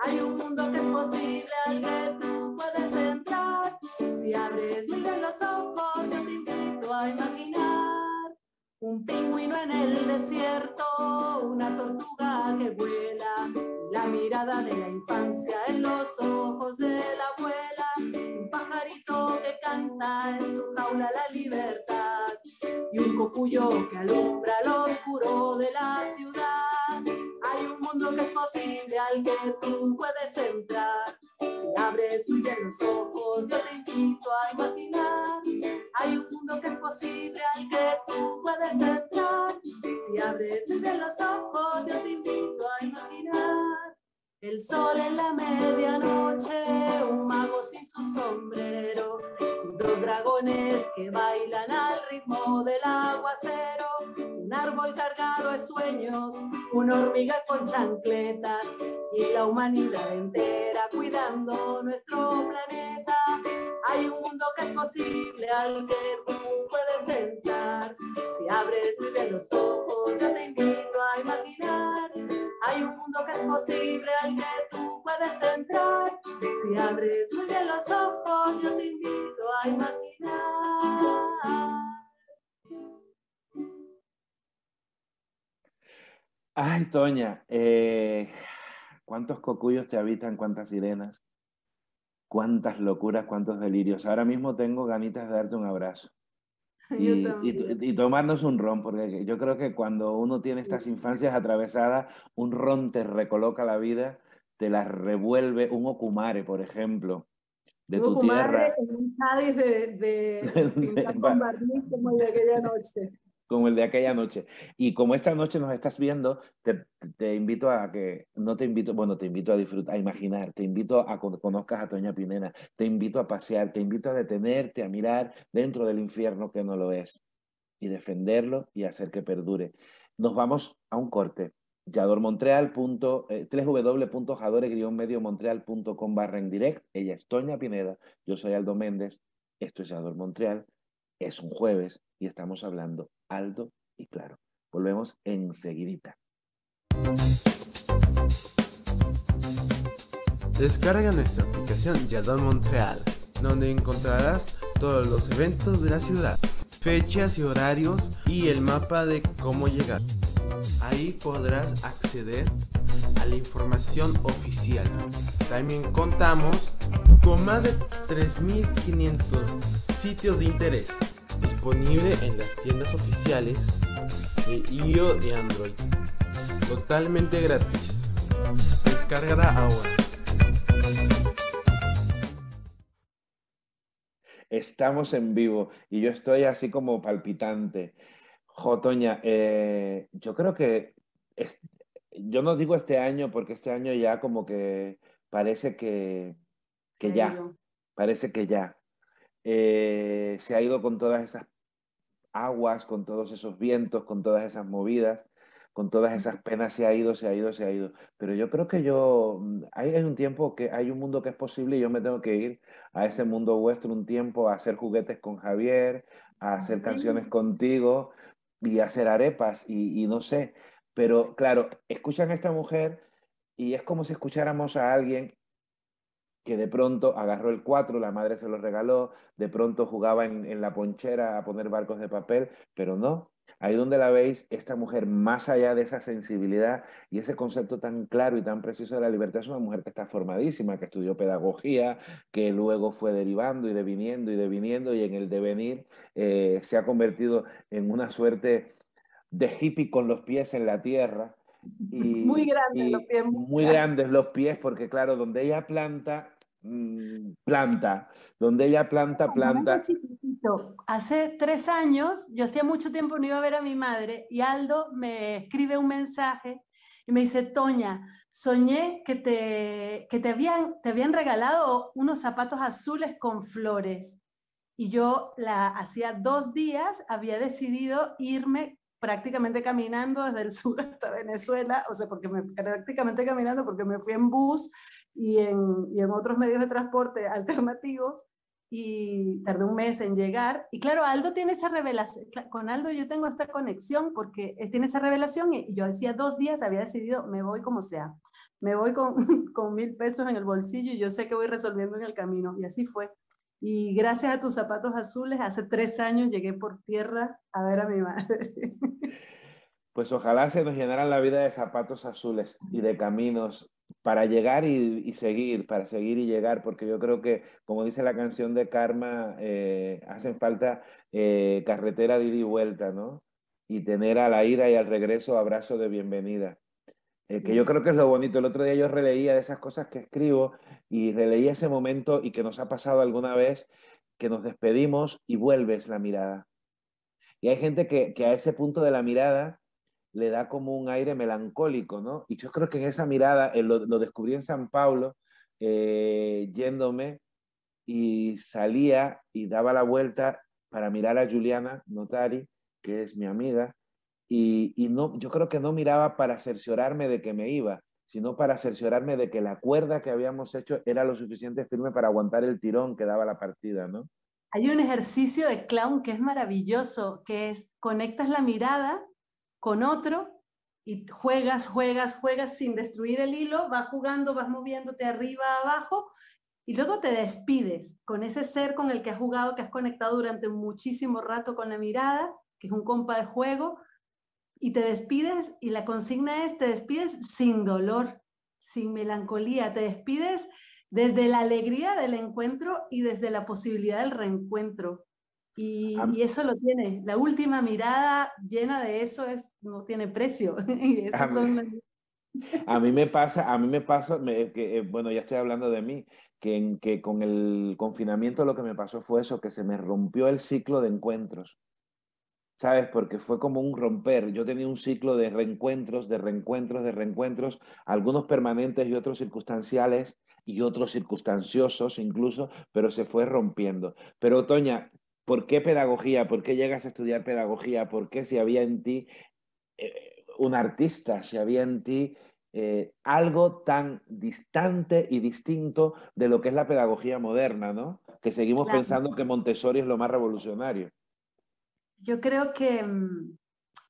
Hay un mundo que es posible al que tú puedes entrar. Si abres bien los ojos, yo te invito a imaginar. Un pingüino en el desierto, una tortuga que vuela, la mirada de la infancia en los ojos de la abuela, un pajarito que canta en su jaula la libertad y un cocuyo que alumbra lo oscuro de la ciudad. Mundo que es posible al que tú puedes entrar. Si abres muy bien los ojos, yo te invito a imaginar. Hay un mundo que es posible al que tú puedes entrar. Si abres muy bien los ojos, yo te invito a imaginar. El sol en la medianoche, un mago sin su sombrero, dos dragones que bailan al ritmo del aguacero, un árbol cargado de sueños, una hormiga con chancletas. Y la humanidad entera cuidando nuestro planeta. Hay un mundo que es posible al que tú puedes entrar. Si abres muy bien los ojos, yo te invito a imaginar. Hay un mundo que es posible al que tú puedes entrar. Si abres muy bien los ojos, yo te invito a imaginar. Ay, Toña, eh, ¿cuántos cocuyos te habitan? ¿Cuántas sirenas? ¿Cuántas locuras? ¿Cuántos delirios? Ahora mismo tengo ganitas de darte un abrazo. Y, y- y tomarnos un ron, porque yo creo que cuando uno tiene estas infancias atravesadas, un ron te recoloca la vida, te la revuelve, un okumare, por ejemplo, de Luego tu Kumare tierra, en un Cádiz de, de pintar con barniz como el de aquella noche. Como el de aquella noche. Y como esta noche nos estás viendo, te, te invito a que, no te invito, bueno, te invito a disfrutar, a imaginar, te invito a que conozcas a Toña Pinena, te invito a pasear, te invito a detenerte, a mirar dentro del infierno que no lo es y defenderlo y hacer que perdure. Nos vamos a un corte. Punto, eh, www.jadore-mediomontreal.com barra en direct. Ella es Toña Pineda, yo soy Aldo Méndez, esto es Yador Montreal, es un jueves y estamos hablando alto y claro. Volvemos enseguidita. Descarga nuestra aplicación Yador Montreal, donde encontrarás todos los eventos de la ciudad, fechas y horarios y el mapa de cómo llegar. Ahí podrás acceder a la información oficial. También contamos con más de 3.500 sitios de interés disponible en las tiendas oficiales de iOS y Android. Totalmente gratis. Descárgala ahora. Estamos en vivo y yo estoy así como palpitante. Jo, Toña, eh, yo creo que es- yo no digo este año porque este año ya como que parece que, que ya, parece que ya. Eh, se ha ido con todas esas aguas, con todos esos vientos, con todas esas movidas, con todas esas penas, se ha ido, se ha ido, se ha ido. Pero yo creo que yo, mm, hay, hay un tiempo que hay un mundo que es posible y yo me tengo que ir a ese mundo vuestro un tiempo a hacer juguetes con Javier, a hacer canciones contigo y a hacer arepas y, y no sé. Pero claro, escuchan a esta mujer y es como si escucháramos a alguien que de pronto agarró el 4, la madre se lo regaló, de pronto jugaba en, la ponchera a poner barcos de papel, pero no. Ahí donde la veis, esta mujer, más allá de esa sensibilidad y ese concepto tan claro y tan preciso de la libertad, es una mujer que está formadísima, que estudió pedagogía, que luego fue derivando y deviniendo y deviniendo y en el devenir eh, se ha convertido en una suerte de hippie con los pies en la tierra. Y, Muy grandes los pies, muy grandes los pies, porque claro, donde ella planta, mm, planta. Donde ella planta, planta. Hace tres años, yo hacía mucho tiempo no iba a ver a mi madre y Aldo me escribe un mensaje y me dice, Toña, soñé que te, que te, habían, te habían regalado unos zapatos azules con flores. Y yo la, hacía dos días había decidido irme prácticamente caminando desde el sur hasta Venezuela, o sea, porque me, prácticamente caminando porque me fui en bus y en, otros medios de transporte alternativos y tardé un mes en llegar. Y claro, Aldo tiene esa revelación, con Aldo yo tengo esta conexión porque él tiene esa revelación y yo hacía dos días había decidido, me voy como sea, me voy con, con mil pesos en el bolsillo y yo sé que voy resolviendo en el camino. Y así fue. Y gracias a tus zapatos azules, hace tres años llegué por tierra a ver a mi madre. Pues ojalá se nos llenaran la vida de zapatos azules y de caminos para llegar y, seguir, para seguir y llegar, porque yo creo que, como dice la canción de Karma, eh, hacen falta eh, carretera de ida y vuelta, ¿no? Y tener a la ida y al regreso abrazo de bienvenida. Eh, que yo creo que es lo bonito. El otro día yo releía de esas cosas que escribo y releía ese momento y que nos ha pasado alguna vez que nos despedimos y vuelves la mirada. Y hay gente que, que a ese punto de la mirada le da como un aire melancólico, ¿no? Y yo creo que en esa mirada, eh, lo, descubrí en San Pablo, eh, yéndome y salía y daba la vuelta para mirar a Juliana Notari, que es mi amiga, y, y, no, yo creo que no miraba para cerciorarme de que me iba, sino para cerciorarme de que la cuerda que habíamos hecho era lo suficiente firme para aguantar el tirón que daba la partida, ¿no? Hay un ejercicio de clown que es maravilloso, que es conectas la mirada con otro y juegas, juegas, juegas sin destruir el hilo, vas jugando, vas moviéndote arriba, abajo, y luego te despides con ese ser con el que has jugado, que has conectado durante muchísimo rato con la mirada, que es un compa de juego, y te despides, y la consigna es, te despides sin dolor, sin melancolía, te despides desde la alegría del encuentro y desde la posibilidad del reencuentro. Y, eso lo tiene. La última mirada llena de eso es, no tiene precio. a, mí, me pasa, a mí me pasa, que, eh, bueno, ya estoy hablando de mí, que, que con el confinamiento lo que me pasó fue eso, que se me rompió el ciclo de encuentros. ¿Sabes? Porque fue como un romper. Yo tenía un ciclo de reencuentros, de reencuentros, de reencuentros, algunos permanentes y otros circunstanciales y otros circunstanciosos incluso, pero se fue rompiendo. Pero Toña, ¿Por qué pedagogía? ¿Por qué llegas a estudiar pedagogía? ¿Por qué si había en ti eh, un artista, si había en ti eh, algo tan distante y distinto de lo que es la pedagogía moderna, ¿no? Que seguimos pensando que Montessori es lo más revolucionario. Yo creo que mm,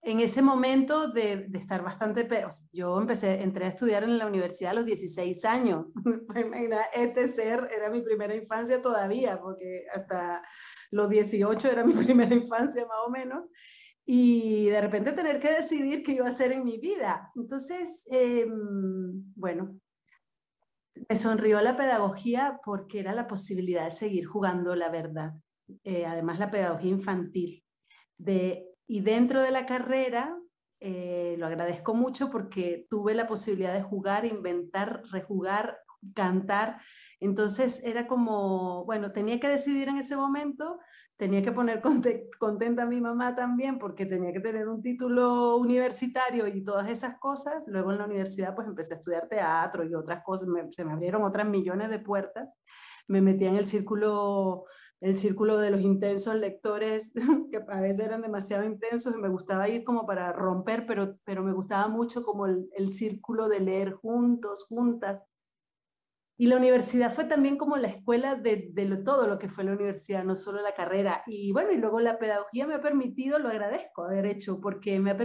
en ese momento de, estar bastante... Yo empecé, entré a estudiar en la universidad a los 16 años. este ser era mi primera infancia todavía, porque hasta los 18 era mi primera infancia más o menos, y de repente tener que decidir qué iba a hacer en mi vida. Entonces, em, bueno, me sonrió la pedagogía porque era la posibilidad de seguir jugando la verdad. Eh, además, la pedagogía infantil. Y dentro de la carrera, eh, lo agradezco mucho porque tuve la posibilidad de jugar, inventar, rejugar, cantar entonces era como, bueno, tenía que decidir en ese momento, tenía que poner contenta a mi mamá también porque tenía que tener un título universitario y todas esas cosas. Luego en la universidad pues empecé a estudiar teatro y otras cosas, se me abrieron otras millones de puertas. Me metí en el círculo el círculo de los intensos lectores, que a veces eran demasiado intensos y me gustaba ir como para romper, pero, pero me gustaba mucho como el, el círculo de leer juntos, juntas. Y la universidad fue también como la escuela de, de todo lo que fue la universidad, no solo la carrera. Y bueno, y luego la pedagogía me ha permitido, lo agradezco haber hecho, porque me ha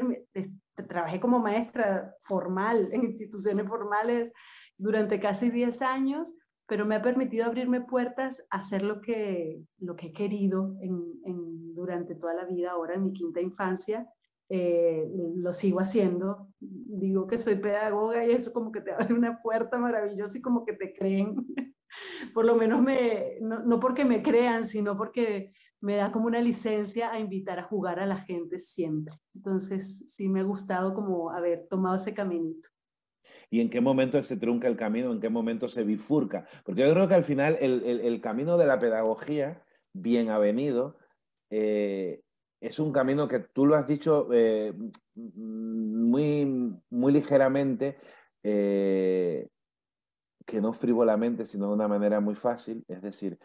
trabajé como maestra formal en instituciones formales durante casi 10 años, pero me ha permitido abrirme puertas hacer lo que, lo que he querido durante toda la vida, ahora en mi quinta infancia, eh, lo sigo haciendo. Digo que soy pedagoga y eso como que te abre una puerta maravillosa y como que te creen. Por lo menos me, no, no, porque me crean, sino porque me da como una licencia a invitar a jugar a la gente siempre. Entonces sí me ha gustado como haber tomado ese caminito. ¿Y en qué momento se trunca el camino? ¿En qué momento se bifurca? Porque yo creo que al final el, el, camino de la pedagogía, bien avenido, eh, es un camino que tú lo has dicho eh, muy, muy ligeramente, eh, que no frívolamente, sino de una manera muy fácil. Es decir,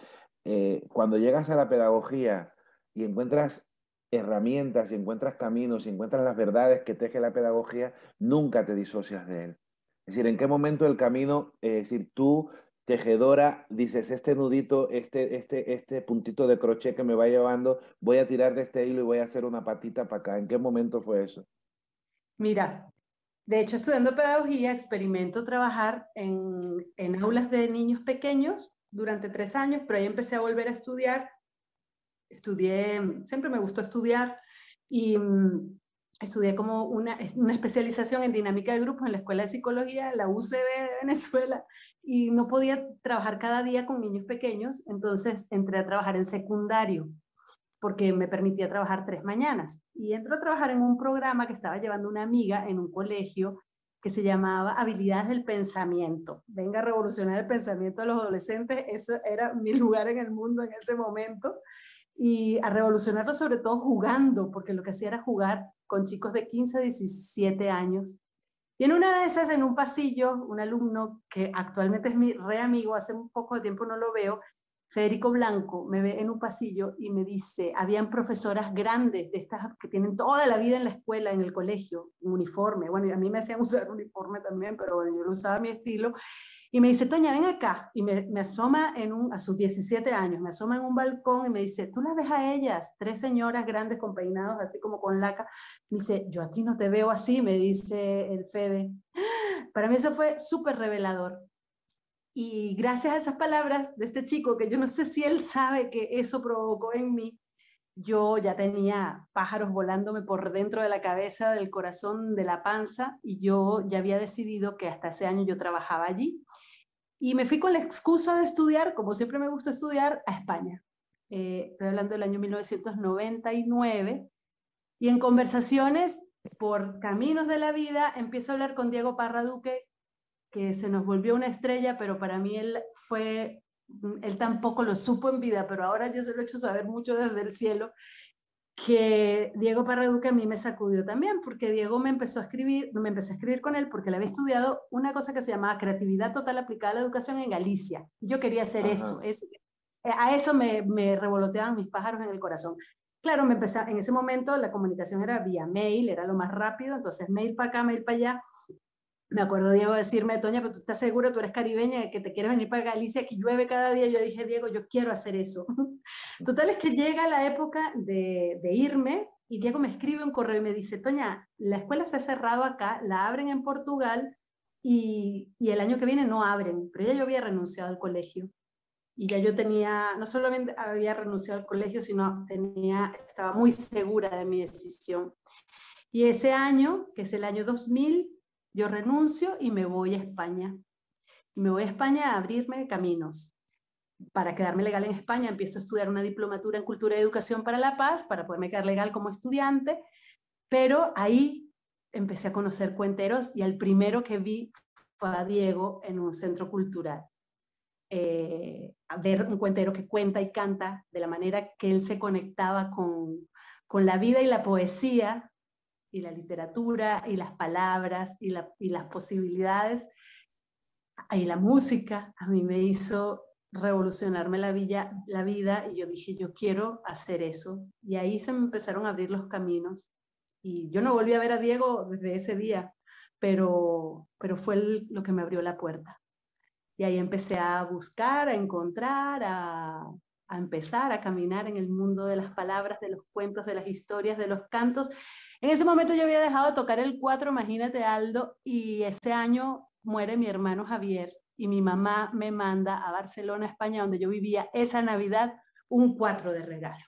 cuando llegas a la pedagogía y encuentras herramientas y encuentras caminos y encuentras las verdades que teje la pedagogía, nunca te disocias de él. Es decir, en qué momento el camino, es decir, tú tejedora, dices, este nudito, este, este, este puntito de crochet que me va llevando, voy a tirar de este hilo y voy a hacer una patita para acá. ¿En qué momento fue eso? Mira, de hecho, estudiando pedagogía, experimento trabajar en, en aulas de niños pequeños durante tres años, pero ahí empecé a volver a estudiar. Estudié, siempre me gustó estudiar y mm, estudié como una, una, especialización en dinámica de grupos en la Escuela de Psicología, la UCB de Venezuela, y no podía trabajar cada día con niños pequeños, entonces entré a trabajar en secundario, porque me permitía trabajar tres mañanas. Y entré a trabajar en un programa que estaba llevando una amiga en un colegio que se llamaba Habilidades del Pensamiento. Venga a revolucionar el pensamiento de los adolescentes, eso era mi lugar en el mundo en ese momento y a revolucionarlo sobre todo jugando, porque lo que hacía era jugar con chicos de 15 a 17 años. Y en una de esas, en un pasillo, un alumno que actualmente es mi re amigo, hace un poco de tiempo no lo veo, Federico Blanco, me ve en un pasillo y me dice, habían profesoras grandes de estas que tienen toda la vida en la escuela, en el colegio, un uniforme. Bueno, a mí me hacían usar uniforme también, pero bueno, yo lo usaba a mi estilo. Y me dice, Toña, ven acá. Y me, me, asoma en un, a sus 17 años, me asoma en un balcón y me dice, tú las ves a ellas, tres señoras grandes con peinados, así como con laca. Me dice, yo a ti no te veo así, me dice el Fede. Para mí eso fue súper revelador. Y gracias a esas palabras de este chico, que yo no sé si él sabe que eso provocó en mí, yo ya tenía pájaros volándome por dentro de la cabeza, del corazón, de la panza, y yo ya había decidido que hasta ese año yo trabajaba allí. Y me fui con la excusa de estudiar, como siempre me gusta estudiar, a España. Eh, estoy hablando del año 1999. Y en conversaciones por caminos de la vida empiezo a hablar con Diego Parra Duque, que se nos volvió una estrella, pero para mí él fue él tampoco lo supo en vida, pero ahora yo se lo he hecho saber mucho desde el cielo, que Diego Parraduque a mí me sacudió también, porque Diego me empezó a escribir, me empecé a escribir con él porque le había estudiado una cosa que se llamaba creatividad total aplicada a la educación en Galicia. Yo quería hacer eso, eso, a eso me, me revoloteaban mis pájaros en el corazón. Claro, me empecé, en ese momento la comunicación era vía mail, era lo más rápido, entonces mail para acá, mail para allá, me acuerdo Diego decirme, Toña, pero tú estás segura, tú eres caribeña, que te quieres venir para Galicia, que llueve cada día. Yo dije, Diego, yo quiero hacer eso. Total es que llega la época de, de, irme y Diego me escribe un correo y me dice, Toña, la escuela se ha cerrado acá, la abren en Portugal y, y el año que viene no abren, pero ya yo había renunciado al colegio. Y ya yo tenía, no solamente había renunciado al colegio, sino tenía, estaba muy segura de mi decisión. Y ese año, que es el año 2000, yo renuncio y me voy a España. Me voy a España a abrirme caminos. Para quedarme legal en España empiezo a estudiar una diplomatura en Cultura y Educación para la Paz, para poderme quedar legal como estudiante, pero ahí empecé a conocer cuenteros y el primero que vi fue a Diego en un centro cultural. Eh, a ver un cuentero que cuenta y canta de la manera que él se conectaba con, con la vida y la poesía y la literatura y las palabras y, las posibilidades y la música a mí me hizo revolucionarme la, la vida y yo dije, yo quiero hacer eso. Y ahí se me empezaron a abrir los caminos. Y yo no volví a ver a Diego desde ese día, pero, pero fue lo que me abrió la puerta. Y ahí empecé a buscar, a encontrar, a, a empezar a caminar en el mundo de las palabras, de los cuentos, de las historias, de los cantos. En ese momento yo había dejado de tocar el cuatro, imagínate Aldo, y ese año muere mi hermano Javier y mi mamá me manda a Barcelona, España, donde yo vivía esa Navidad, un cuatro de regalo.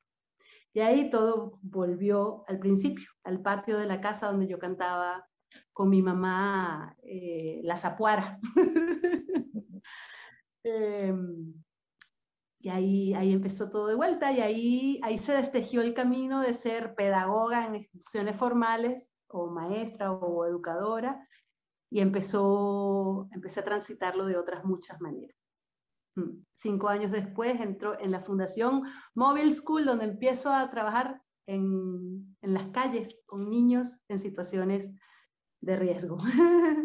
Y ahí todo volvió al principio, al patio de la casa donde yo cantaba con mi mamá eh, la zapuara. eh, y ahí, ahí empezó todo de vuelta y ahí, ahí se destejió el camino de ser pedagoga en instituciones formales o maestra o educadora y empezó, empecé a transitarlo de otras muchas maneras. Mm. Cinco años después entró en la Fundación Mobile School, donde empiezo a trabajar en, en las calles con niños en situaciones de riesgo.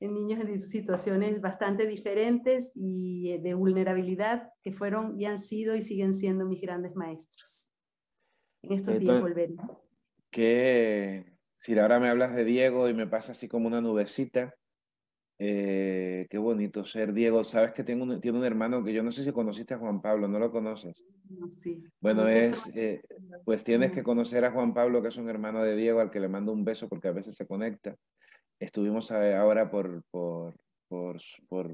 en niños en situaciones bastante diferentes y eh, de vulnerabilidad que fueron y han sido y siguen siendo mis grandes maestros. En estos días volveré. Que si ahora me hablas de Diego y me pasa así como una nubecita, Eh, qué bonito ser. Diego, sabes que tengo un, tiene un hermano que yo no sé si conociste a Juan Pablo, ¿no lo conoces? Sí. Bueno, No sé es, eh, pues tienes que conocer a Juan Pablo, que es un hermano de Diego, al que le mando un beso porque a veces se conecta. Estuvimos eh, ahora por, por, por, por,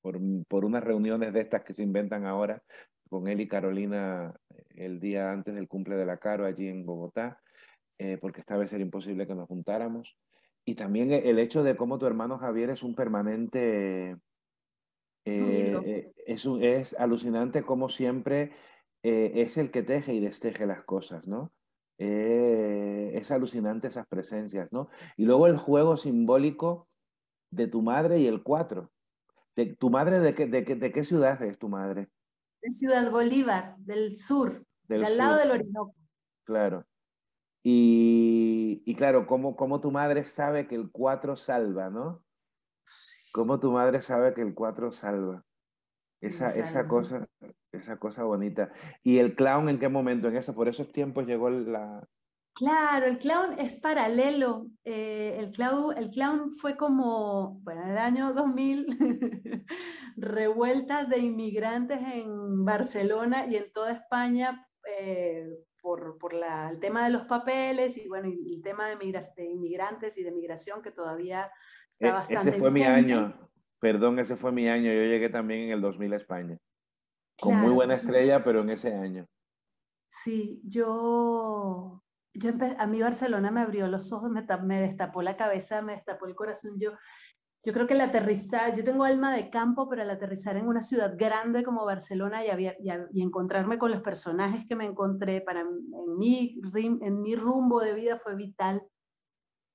por, por unas reuniones de estas que se inventan ahora con él y Carolina eh, el día antes del cumple de la Caro allí en Bogotá, eh, porque esta vez era imposible que nos juntáramos. Y también e- el hecho de cómo tu hermano Javier es un permanente, eh, eh, es, un- es alucinante como siempre eh, es el que teje y desteje las cosas, ¿no? Eh, es alucinante esas presencias, ¿no? Y luego el juego simbólico de tu madre y el cuatro. De, ¿Tu madre de qué, de, qué, de qué ciudad es tu madre? de Ciudad Bolívar, del sur, Del de al lado del Orinoco. Claro. Y, y claro, cómo, cómo tu madre sabe que el 4 salva, ¿no? Cómo tu madre sabe que el 4 salva. Esa, esa cosa, esa cosa bonita. ¿Y el clown en qué momento? En eso, por esos tiempos llegó la... Claro, el clown es paralelo. eh, el, clown, el clown fue como, bueno, en el año 2000, revueltas de inmigrantes en Barcelona y en toda España eh, por, por la- el tema de los papeles y bueno, y el tema de, migras- de inmigrantes y de migración que todavía está E- bastante ese fue mi año. Perdón, ese fue mi año. Yo llegué también en el 2000 a España. Con muy buena estrella, pero en ese año. Sí, yo, yo a mí Barcelona me abrió los ojos, me, tap- me destapó la cabeza, me destapó el corazón. Yo, yo creo que el aterrizar, yo tengo alma de campo, pero el aterrizar en una ciudad grande como Barcelona y, había- y encontrarme con los personajes que me encontré para en mi, en mi rumbo de vida fue vital.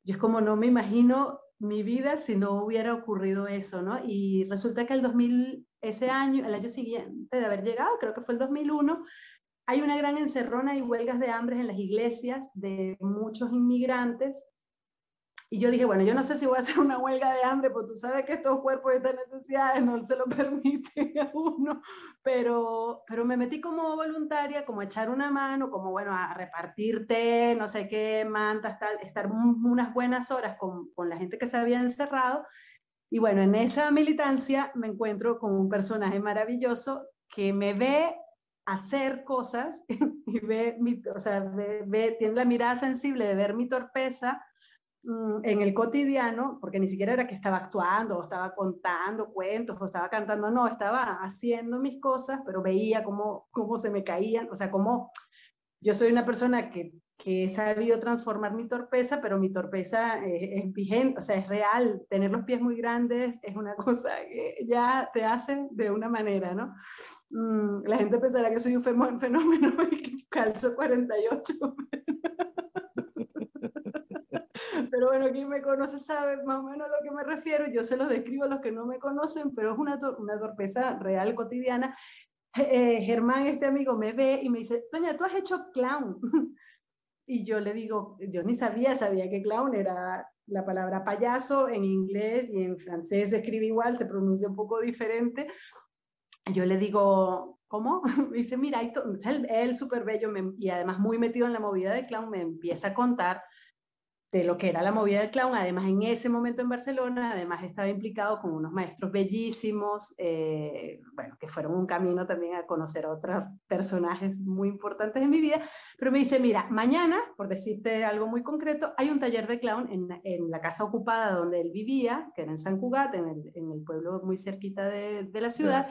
Yo es como no me imagino mi vida si no hubiera ocurrido eso, ¿no? Y resulta que el 2000, ese año, el año siguiente de haber llegado, creo que fue el 2001, hay una gran encerrona y huelgas de hambre en las iglesias de muchos inmigrantes. Y yo dije, bueno, yo no sé si voy a hacer una huelga de hambre, porque tú sabes que estos cuerpos y estas necesidades no se lo permiten a uno, pero, pero me metí como voluntaria, como a echar una mano, como bueno, a repartir té, no sé qué, mantas, tal, estar un- unas buenas horas con, con la gente que se había encerrado. Y bueno, en esa militancia me encuentro con un personaje maravilloso que me ve hacer cosas y ve, mi, o sea, ve, ve- tiene la mirada sensible de ver mi torpeza en el cotidiano, porque ni siquiera era que estaba actuando o estaba contando cuentos o estaba cantando, no, estaba haciendo mis cosas, pero veía cómo, cómo se me caían, o sea, cómo yo soy una persona que, que he sabido transformar mi torpeza, pero mi torpeza eh, es vigente, o sea, es real. Tener los pies muy grandes es una cosa que ya te hace de una manera, ¿no? Mm, la gente pensará que soy un fenómeno y que calzo 48. Pero bueno, quien me conoce sabe más o menos a lo que me refiero. Yo se los describo a los que no me conocen, pero es una, una torpeza real, cotidiana. Eh, Germán, este amigo, me ve y me dice, Toña, tú has hecho clown. Y yo le digo, yo ni sabía, sabía que clown era la palabra payaso en inglés y en francés se escribe igual, se pronuncia un poco diferente. Yo le digo, ¿cómo? Me dice, mira, hay to-". él, él súper bello me- y además muy metido en la movida de clown, me empieza a contar de lo que era la movida del clown. Además, en ese momento en Barcelona, además estaba implicado con unos maestros bellísimos, eh, bueno, que fueron un camino también a conocer a otros personajes muy importantes en mi vida. Pero me dice, mira, mañana, por decirte algo muy concreto, hay un taller de clown en, en la casa ocupada donde él vivía, que era en San Cugat, en el, en el pueblo muy cerquita de, de la ciudad.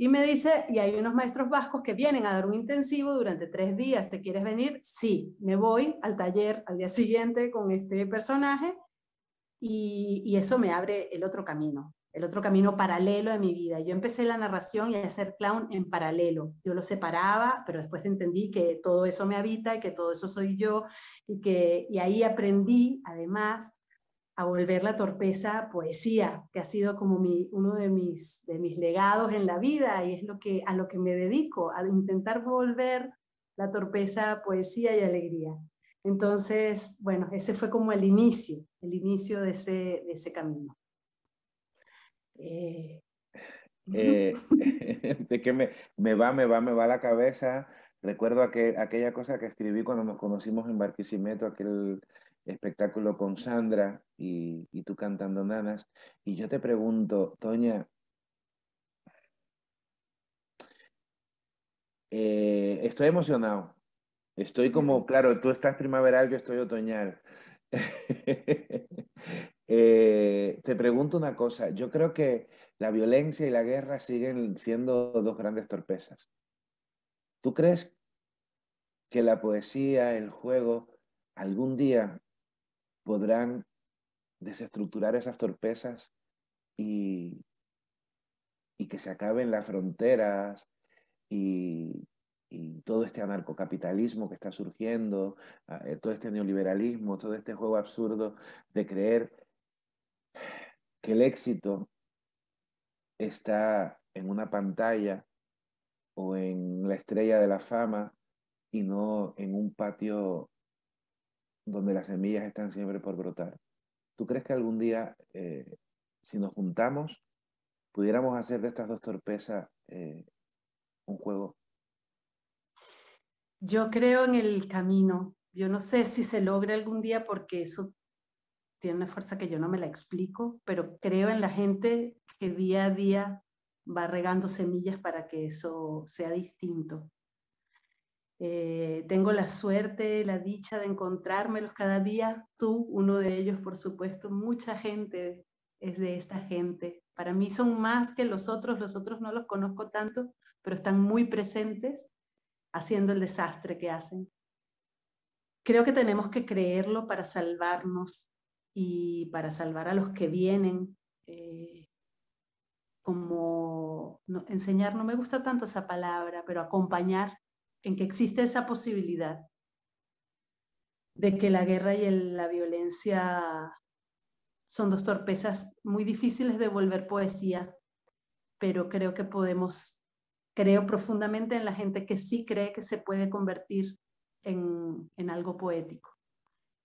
Y me dice, y hay unos maestros vascos que vienen a dar un intensivo durante tres días, ¿te quieres venir? Sí, me voy al taller al día siguiente con este personaje y, y eso me abre el otro camino, el otro camino paralelo a mi vida. Yo empecé la narración y a hacer clown en paralelo. Yo lo separaba, pero después entendí que todo eso me habita y que todo eso soy yo y que y ahí aprendí además a volver la torpeza poesía, que ha sido como mi, uno de mis, de mis legados en la vida y es lo que, a lo que me dedico, a intentar volver la torpeza poesía y alegría. Entonces, bueno, ese fue como el inicio, el inicio de ese, de ese camino. Eh, Eh, de que me, me va, me va, me va la cabeza. Recuerdo aquel- aquella cosa que escribí cuando nos conocimos en Barquisimeto, aquel, espectáculo con Sandra y, y tú cantando nanas. Y yo te pregunto, Toña, eh, estoy emocionado. Estoy como, claro, tú estás primaveral, yo estoy otoñal. Eh, te pregunto una cosa, yo creo que la violencia y la guerra siguen siendo dos grandes torpezas. ¿Tú crees que la poesía, el juego, algún día podrán desestructurar esas torpezas y, y que se acaben las fronteras y, y todo este anarcocapitalismo que está surgiendo, ah, eh, todo este neoliberalismo, todo este juego absurdo de creer que el éxito está en una pantalla o en la estrella de la fama y no en un patio donde las semillas están siempre por brotar. ¿Tú crees que algún día, eh, si nos juntamos, pudiéramos hacer de estas dos torpezas eh, un juego yo creo en el camino. Yo no sé si se logra algún día porque eso tiene una fuerza que yo no me la explico, pero creo en la gente que día a día va regando semillas para que eso sea distinto. Eh, tengo la suerte, la dicha de encontrármelos cada día. Tú, uno de ellos, por supuesto, mucha gente es de esta gente. Para mí son más que los otros, los otros no los conozco tanto, pero están muy presentes haciendo el desastre que hacen. Creo que tenemos que creerlo para salvarnos y para salvar a los que vienen. Eh, como enseñar, no me gusta tanto esa palabra, pero acompañar en que existe esa posibilidad de que la guerra y la violencia son dos torpezas muy difíciles de volver poesía, pero creo que podemos creo profundamente en la gente que sí cree que se puede convertir en, en algo poético.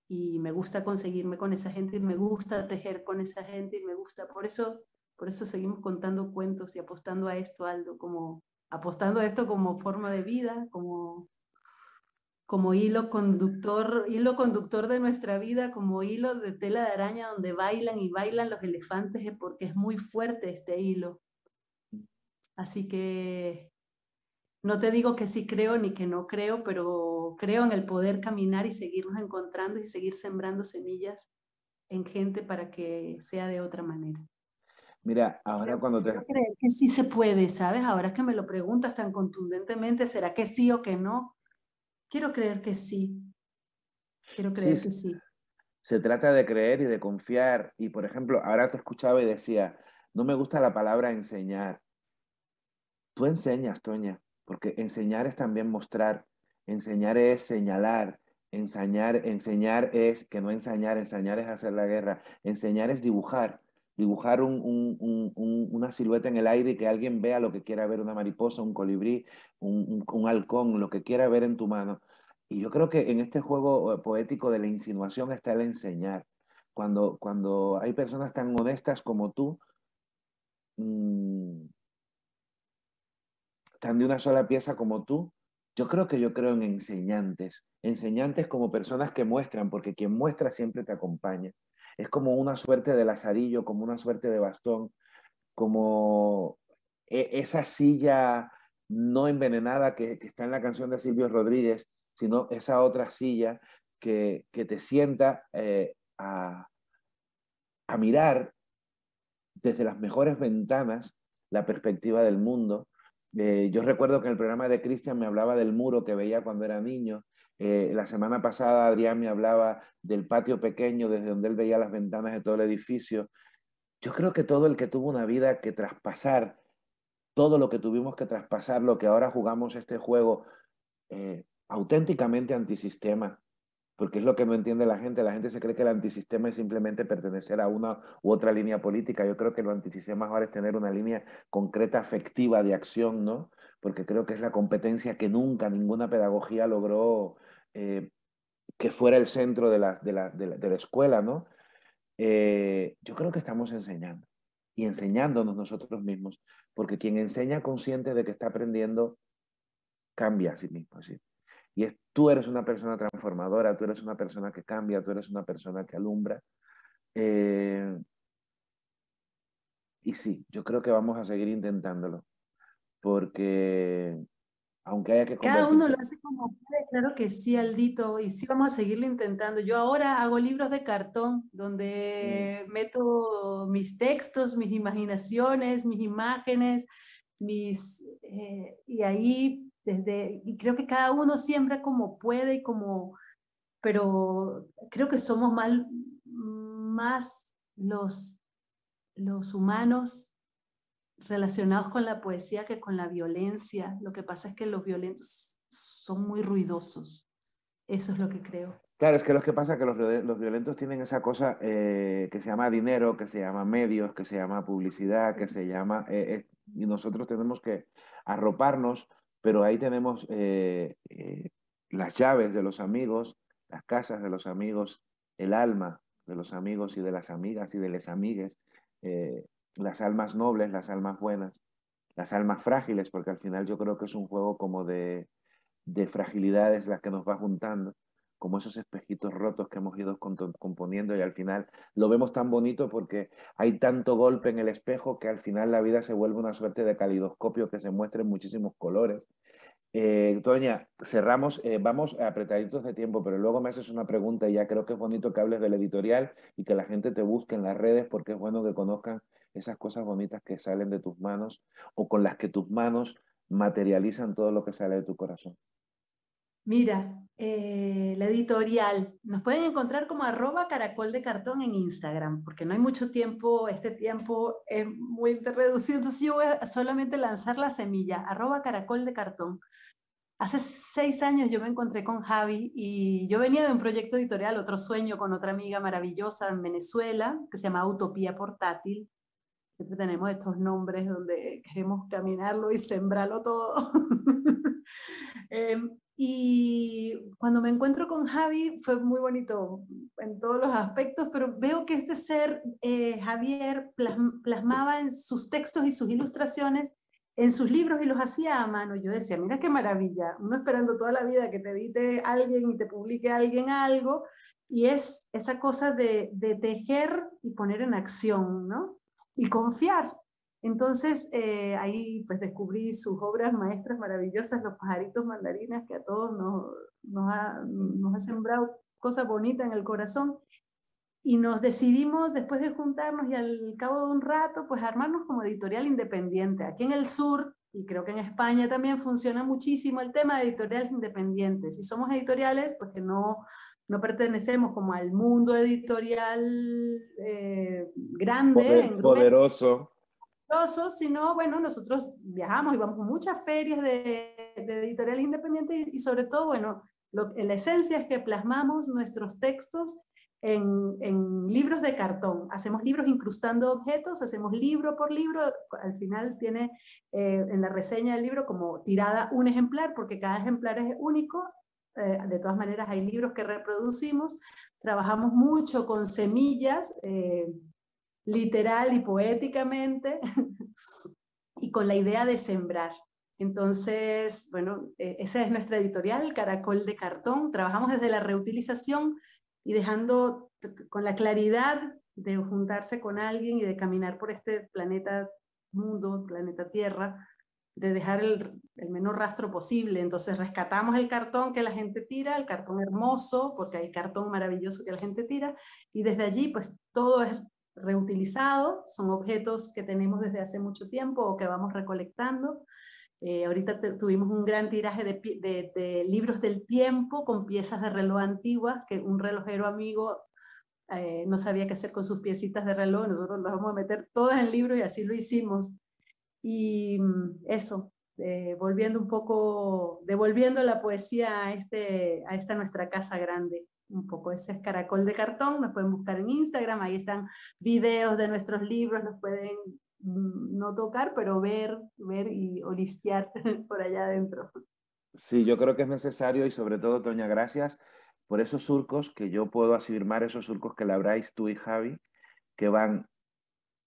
Y me gusta conseguirme con esa gente y me gusta tejer con esa gente y me gusta. Por eso, por eso seguimos contando cuentos y apostando a esto, Aldo, como apostando a esto como forma de vida, como, como hilo conductor, hilo conductor de nuestra vida, como hilo de tela de araña donde bailan y bailan los elefantes, porque es muy fuerte este hilo. Así que no te digo que sí creo ni que no creo, pero creo en el poder caminar y seguirnos encontrando y seguir sembrando semillas en gente para que sea de otra manera. Mira, ahora cuando te... Creer que sí se puede, ¿sabes? Ahora que me lo preguntas tan contundentemente, ¿será que sí o que no? Quiero creer que sí. Quiero creer que sí. Se trata de creer y de confiar. Y, por ejemplo, ahora te escuchaba y decía, no me gusta la palabra enseñar. Tú enseñas, Toña, porque enseñar es también mostrar, enseñar es señalar, enseñar, enseñar es que no enseñar, enseñar es hacer la guerra, enseñar es dibujar, dibujar una silueta en el aire y que alguien vea lo que quiera ver, una mariposa, un colibrí, un, halcón, lo que quiera ver en tu mano. Y yo creo que en este juego eh, poético de la insinuación está el enseñar. Cuando, cuando hay personas tan honestas como tú, mmm, tan de una sola pieza como tú, yo creo que yo creo en enseñantes, enseñantes como personas que muestran, porque quien muestra siempre te acompaña. Es como una suerte de lazarillo, como una suerte de bastón, como e, esa silla no envenenada que, está en la canción de Silvio Rodríguez, sino esa otra silla que, te sienta eh, a, a mirar desde las mejores ventanas la perspectiva del mundo eh, yo recuerdo que en el programa de Cristian me hablaba del muro que veía cuando era niño. Eh, la semana pasada Adrián me hablaba del patio pequeño desde donde él veía las ventanas de todo el edificio. Yo creo que todo el que tuvo una vida que traspasar, todo lo que tuvimos que traspasar, lo que ahora jugamos este juego eh, auténticamente antisistema, porque es lo que no entiende la gente. La gente se cree que el antisistema es simplemente pertenecer a una u otra línea política. Yo creo que lo antisistema ahora es tener una línea concreta, afectiva de acción, ¿no? Porque creo que es la competencia que nunca ninguna pedagogía logró eh, que fuera el centro de la, de la, de la, escuela, ¿no? Eh, yo creo que estamos enseñando y enseñándonos nosotros mismos, porque quien enseña consciente de que está aprendiendo, cambia a sí mismo. ¿sí? Y es, tú eres una persona transformadora, tú eres una persona que cambia, tú eres una persona que alumbra. Eh, y sí, yo creo que vamos a seguir intentándolo, porque aunque haya que... Cada uno lo hace como puede, claro que sí, Aldito, y sí vamos a seguirlo intentando. Yo ahora hago libros de cartón donde meto mis textos, mis imaginaciones, mis imágenes, mis... Eh, y ahí, desde, y creo que cada uno siembra como puede y como... Pero creo que somos más, más los, los humanos relacionados con la poesía que con la violencia. Lo que pasa es que los violentos son muy ruidosos. Eso es lo que creo. Claro, es que lo que pasa es que los, los violentos tienen esa cosa eh, que se llama dinero, que se llama medios, que se llama publicidad, que se llama... Eh, y nosotros tenemos que arroparnos, pero ahí tenemos eh, las llaves de los amigos, las casas de los amigos, el alma de los amigos y de las amigas y de las amigues las almas nobles, las almas buenas, las almas frágiles, porque al final yo creo que es un juego como de, de fragilidades las que nos va juntando, como esos espejitos rotos que hemos ido componiendo y al final lo vemos tan bonito porque hay tanto golpe en el espejo que al final la vida se vuelve una suerte de calidoscopio que se muestra en muchísimos colores. Eh, Toña, cerramos, eh, vamos apretaditos de tiempo, pero luego me haces una pregunta y ya creo que es bonito que hables del editorial y que la gente te busque en las redes porque es bueno que conozcan esas cosas bonitas que salen de tus manos o con las que tus manos materializan todo lo que sale de tu corazón. Mira, eh, la editorial, nos pueden encontrar como arroba caracol de cartón en Instagram, porque no hay mucho tiempo, este tiempo es muy reducido, entonces yo voy a solamente lanzar la semilla, arroba caracol de cartón. Hace seis años yo me encontré con Javi y yo venía de un proyecto editorial, otro sueño con otra amiga maravillosa en Venezuela, que se llama Utopía Portátil. Siempre tenemos estos nombres donde queremos caminarlo y sembrarlo todo. Em, y cuando me encuentro con Javi fue muy bonito en todos los aspectos, pero veo que este ser, eh, Javier, plasmaba en sus textos y sus ilustraciones en sus libros y los hacía a mano. Yo decía, mira qué maravilla, uno esperando toda la vida que te edite alguien y te publique alguien algo, y es esa cosa de, de tejer y poner en acción, ¿no? Y confiar. Entonces eh, ahí pues descubrí sus obras maestras maravillosas, Los pajaritos mandarinas, que a todos nos, nos, ha, nos ha sembrado cosas bonitas en el corazón y nos decidimos después de juntarnos y al cabo de un rato, pues armarnos como editorial independiente. Aquí en el sur, y creo que en España también funciona muchísimo el tema de editoriales independientes. Si somos editoriales, pues que no, no pertenecemos como al mundo editorial eh, grande. poderoso. Poderoso, sino, bueno, nosotros viajamos y vamos a muchas ferias de, de editoriales independientes y, sobre todo, bueno, lo, la esencia es que plasmamos nuestros textos en, libros de cartón. Hacemos libros incrustando objetos, hacemos libro por libro. Al final tiene eh, en la reseña del libro como tirada un ejemplar, porque cada ejemplar es único. Eh, de todas maneras, hay libros que reproducimos. Trabajamos mucho con semillas, eh, literal y poéticamente, y con la idea de sembrar. Entonces, bueno, esa es nuestra editorial, Caracol de Cartón. Trabajamos desde la reutilización y dejando con la claridad de juntarse con alguien y de caminar por este planeta mundo, planeta Tierra, de dejar el, menor rastro posible. Entonces rescatamos el cartón que la gente tira, el cartón hermoso, porque hay cartón maravilloso que la gente tira, y desde allí pues todo es reutilizado, son objetos que tenemos desde hace mucho tiempo o que vamos recolectando. Eh, ahorita tuvimos un gran tiraje de, libros del tiempo con piezas de reloj antiguas, que un relojero amigo eh, no sabía qué hacer con sus piecitas de reloj, nosotros las vamos a meter todas en libros y así lo hicimos. Y mm, eso, eh, volviendo un poco, devolviendo la poesía a, este, a esta nuestra casa grande. Un poco ese es Caracol de Cartón, nos pueden buscar en Instagram, ahí están videos de nuestros libros, nos pueden Mm, no tocar, pero ver, ver y olisquear por allá adentro. Sí, yo creo que es necesario y sobre todo, Toña, gracias por esos surcos que yo puedo afirmar, esos surcos que labráis tú y Javi, que van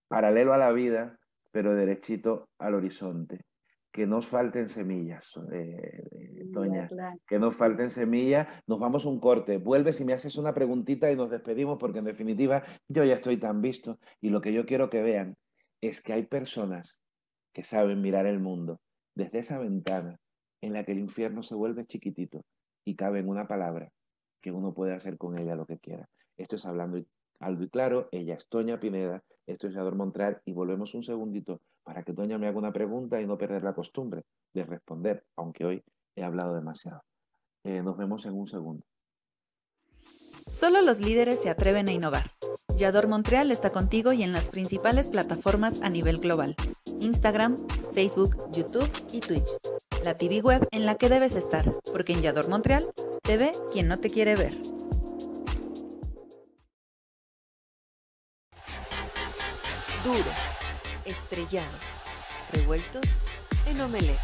paralelo a la vida, pero derechito al horizonte. que nos falten semillas, eh, eh, Toña, claro. que nos falten semillas. Nos vamos a un corte. Vuelves y me haces una preguntita y nos despedimos porque en definitiva yo ya estoy tan visto y lo que yo quiero que vean es que hay personas que saben mirar el mundo desde esa ventana en la que el infierno se vuelve chiquitito y cabe en una palabra que uno puede hacer con ella lo que quiera. Esto es hablando y- algo y claro. Ella es Toña Pineda, esto es Yador Montreal y volvemos un segundito para que Toña me haga una pregunta y no perder la costumbre de responder, aunque hoy he hablado demasiado. Eh, nos vemos en un segundo. Solo los líderes se atreven a innovar. Yador Montreal está contigo y en las principales plataformas a nivel global. Instagram, Facebook, YouTube y Twitch. La TV web en la que debes estar, porque en Yador Montreal te ve quien no te quiere ver. Duros, estrellados, revueltos en omelette.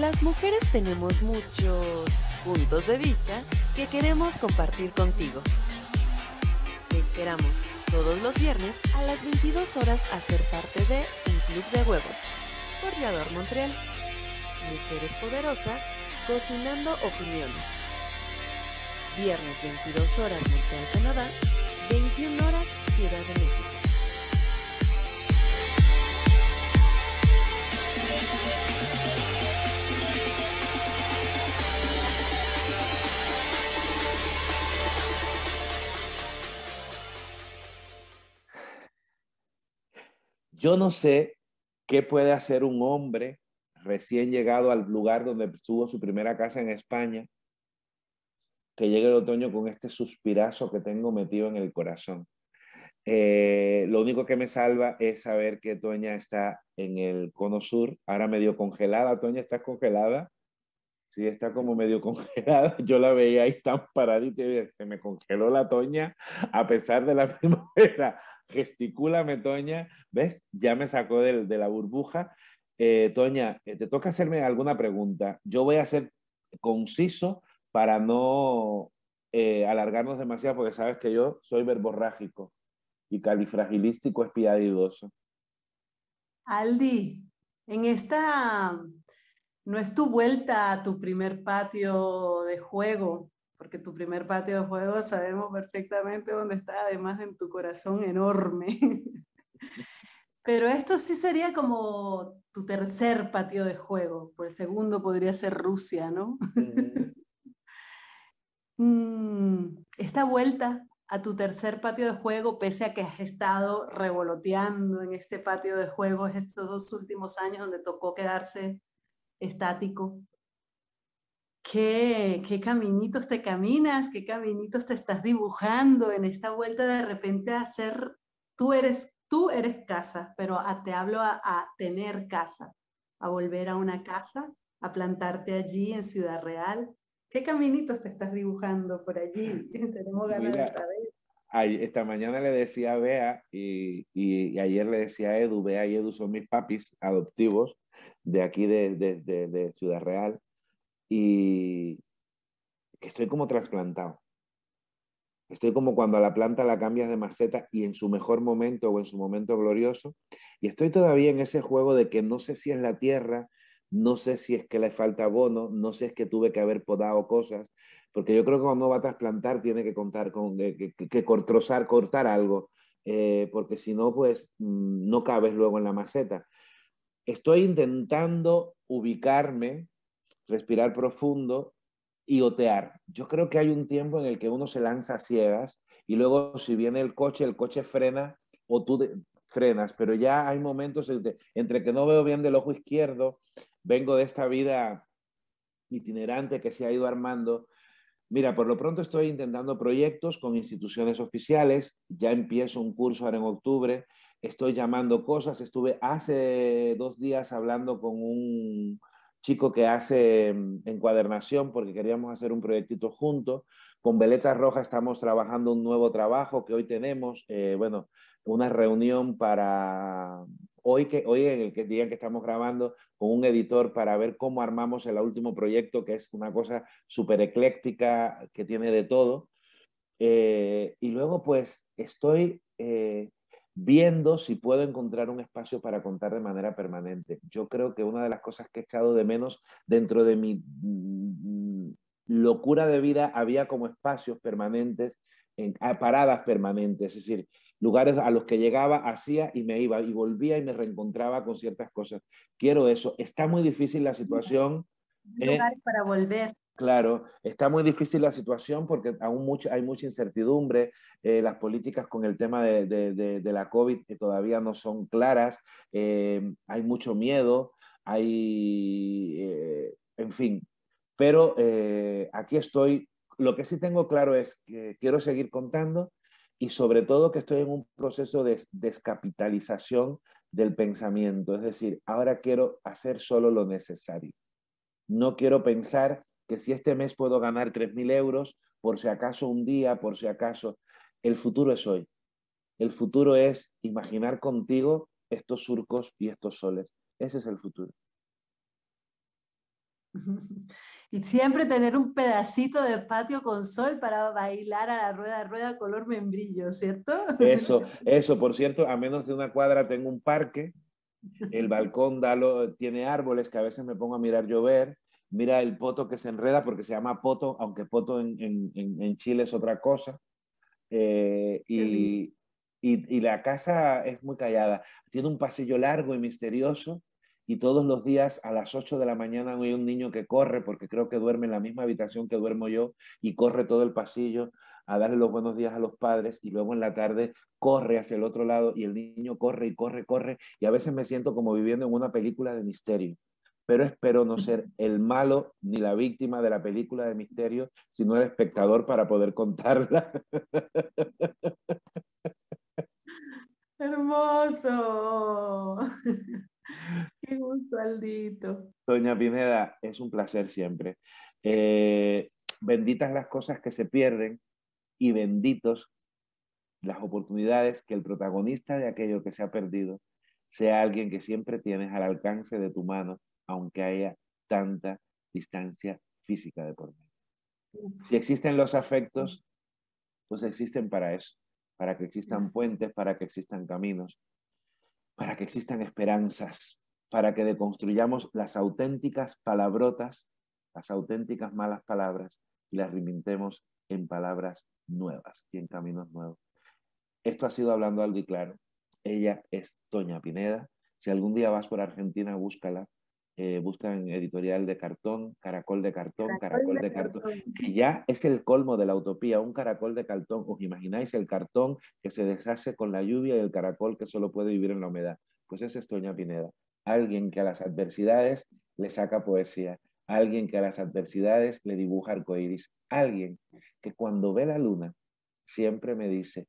Las mujeres tenemos muchos puntos de vista que queremos compartir contigo. Te esperamos todos los viernes a las 22 horas a ser parte de Un Club de Huevos por Montreal. Mujeres poderosas cocinando opiniones. Viernes 22 horas Montreal, Canadá, 21 horas Ciudad de México. Yo no sé qué puede hacer un hombre recién llegado al lugar donde tuvo su primera casa en España, que llegue el otoño con este suspirazo que tengo metido en el corazón. Eh, lo único que me salva es saber que Toña está en el cono sur, ahora medio congelada. Toña, ¿estás congelada? Sí, está como medio congelada. Yo la veía ahí tan paradita y se me congeló la Toña a pesar de la primavera. Gesticúlame, Toña. ¿Ves? Ya me sacó del- de, la burbuja. Eh, Toña, eh, te toca hacerme alguna pregunta. Yo voy a ser conciso para no eh, alargarnos demasiado porque sabes que yo soy verborrágico y califragilístico espiadidoso. Aldi, en esta no es tu vuelta a tu primer patio de juego, porque tu primer patio de juego sabemos perfectamente dónde está, además en tu corazón enorme. Pero esto sí sería como tu tercer patio de juego, pues el segundo podría ser Rusia, ¿no? Mm, esta vuelta a tu tercer patio de juego, pese a que has estado revoloteando en este patio de juegos estos dos últimos años donde tocó quedarse estático, ¿qué, qué caminitos te caminas? ¿Qué caminitos te estás dibujando en esta vuelta de repente a ser, tú eres, tú eres casa, pero a- te hablo a, a tener casa, a volver a una casa, a plantarte allí en Ciudad Real? ¿Qué caminitos te estás dibujando por allí? Tenemos ganas Mira, de saber. Ay, esta mañana le decía a Bea y, y- y ayer le decía a Edu, Bea y Edu son mis papis adoptivos de aquí de, de- de- de Ciudad Real y que estoy como trasplantado. Estoy como cuando a la planta la cambias de maceta y en su mejor momento o en su momento glorioso. Y estoy todavía en ese juego de que no sé si es la tierra, no sé si es que le falta abono, no sé si es que tuve que haber podado cosas, porque yo creo que cuando va a trasplantar tiene que contar con que, que, que cortar algo, eh, porque si no, pues mm, no cabes luego en la maceta. Estoy intentando ubicarme, respirar profundo y otear. Yo creo que hay un tiempo en el que uno se lanza a ciegas y luego si viene el coche, el coche frena o tú de- frenas, pero ya hay momentos entre, entre que no veo bien del ojo izquierdo, vengo de esta vida itinerante que se ha ido armando. Mira, por lo pronto estoy intentando proyectos con instituciones oficiales, ya empiezo un curso ahora en octubre, estoy llamando cosas, estuve hace dos días hablando con un chico que hace mm, encuadernación porque queríamos hacer un proyectito juntos. Con Veleta Roja estamos trabajando un nuevo trabajo que hoy tenemos, eh, bueno, una reunión para hoy, que, hoy en el que, día que estamos grabando con un editor para ver cómo armamos el último proyecto, que es una cosa súper ecléctica, que tiene de todo. Eh, y luego pues estoy eh, viendo si puedo encontrar un espacio para contar de manera permanente. Yo creo que una de las cosas que he echado de menos dentro de mi mm, locura de vida había como espacios permanentes, en, paradas permanentes, es decir, lugares a los que llegaba, hacía y me iba y volvía y me reencontraba con ciertas cosas. Quiero eso. Está muy difícil la situación. ¿eh? Lugares para volver. Claro, está muy difícil la situación porque aún hay mucha incertidumbre. Eh, las políticas con el tema de, la COVID que todavía no son claras. Eh, hay mucho miedo, hay, eh, en fin. Pero aquí estoy. Lo que sí tengo claro es que quiero seguir contando y sobre todo que estoy en un proceso de descapitalización del pensamiento. Es decir, ahora quiero hacer solo lo necesario. No quiero pensar que si este mes puedo ganar 3.000 euros, por si acaso un día, por si acaso, el futuro es hoy. El futuro es imaginar contigo estos surcos y estos soles. Ese es el futuro. Y siempre tener un pedacito de patio con sol para bailar a la rueda, rueda color membrillo, ¿cierto? Eso, eso, por cierto, a menos de una cuadra tengo un parque, el balcón tiene árboles que a veces me pongo a mirar llover, mira el poto que se enreda porque se llama poto, aunque poto en, Chile es otra cosa. Eh, y, y, la casa es muy callada. Tiene un pasillo largo y misterioso y todos los días a las 8 de la mañana hay un niño que corre, porque creo que duerme en la misma habitación que duermo yo, y corre todo el pasillo a darle los buenos días a los padres y luego en la tarde corre hacia el otro lado y el niño corre y corre, corre y a veces me siento como viviendo en una película de misterio pero espero no ser el malo ni la víctima de la película de misterio, sino el espectador para poder contarla. Hermoso. Qué gusto, Aldito. Doña Pineda, es un placer siempre. Eh, benditas las cosas que se pierden y benditos las oportunidades que el protagonista de aquello que se ha perdido sea alguien que siempre tienes al alcance de tu mano aunque haya tanta distancia física de por medio. Si existen los afectos, pues existen para eso, para que existan puentes, para que existan caminos, para que existan esperanzas, para que deconstruyamos las auténticas palabrotas, las auténticas malas palabras y las remintemos en palabras nuevas y en caminos nuevos. Esto ha sido hablando algo y claro. Ella es Toña Pineda. Si algún día vas por Argentina, búscala eh, buscan editorial de cartón, caracol de cartón, caracol, de, cartón, que ya es el colmo de la utopía, un caracol de cartón. ¿Os imagináis el cartón que se deshace con la lluvia y el caracol que solo puede vivir en la humedad? Pues ese es Toña Pineda, alguien que a las adversidades le saca poesía, alguien que a las adversidades le dibuja arcoíris, alguien que cuando ve la luna siempre me dice,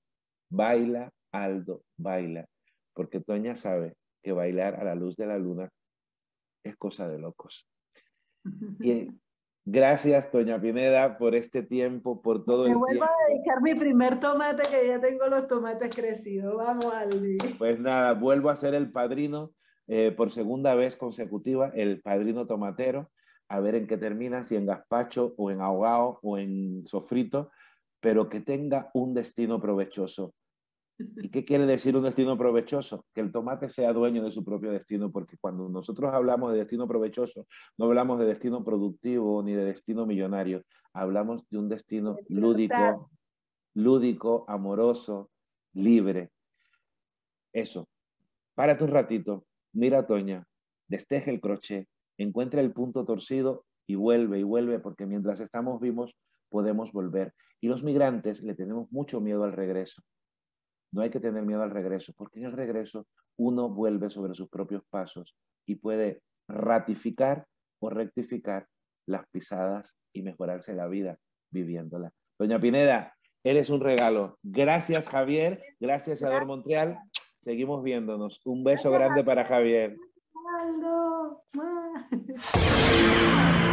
baila, Aldo, baila, porque Toña sabe que bailar a la luz de la luna es cosa de locos. Y gracias, Toña Pineda, por este tiempo, por todo Me el vuelvo a dedicar mi primer tomate, que ya tengo los tomates crecidos. Vamos, Aldi. Pues nada, vuelvo a ser el padrino eh, por segunda vez consecutiva, el padrino tomatero, a ver en qué termina, si en gazpacho o en ahogado o en sofrito, pero que tenga un destino provechoso. ¿Y qué quiere decir un destino provechoso? Que el tomate sea dueño de su propio destino, porque cuando nosotros hablamos de destino provechoso, no hablamos de destino productivo ni de destino millonario, hablamos de un destino lúdico, lúdico, amoroso, libre. Eso. Párate un ratito, mira a Toña, desteje el crochet, encuentra el punto torcido y vuelve y vuelve, porque mientras estamos vivos podemos volver. Y los migrantes le tenemos mucho miedo al regreso. No hay que tener miedo al regreso, porque en el regreso uno vuelve sobre sus propios pasos y puede ratificar o rectificar las pisadas y mejorarse la vida viviéndola. Doña Pineda, eres un regalo. Gracias, Javier. Gracias, Ador Montreal. Seguimos viéndonos. Un beso grande para Javier.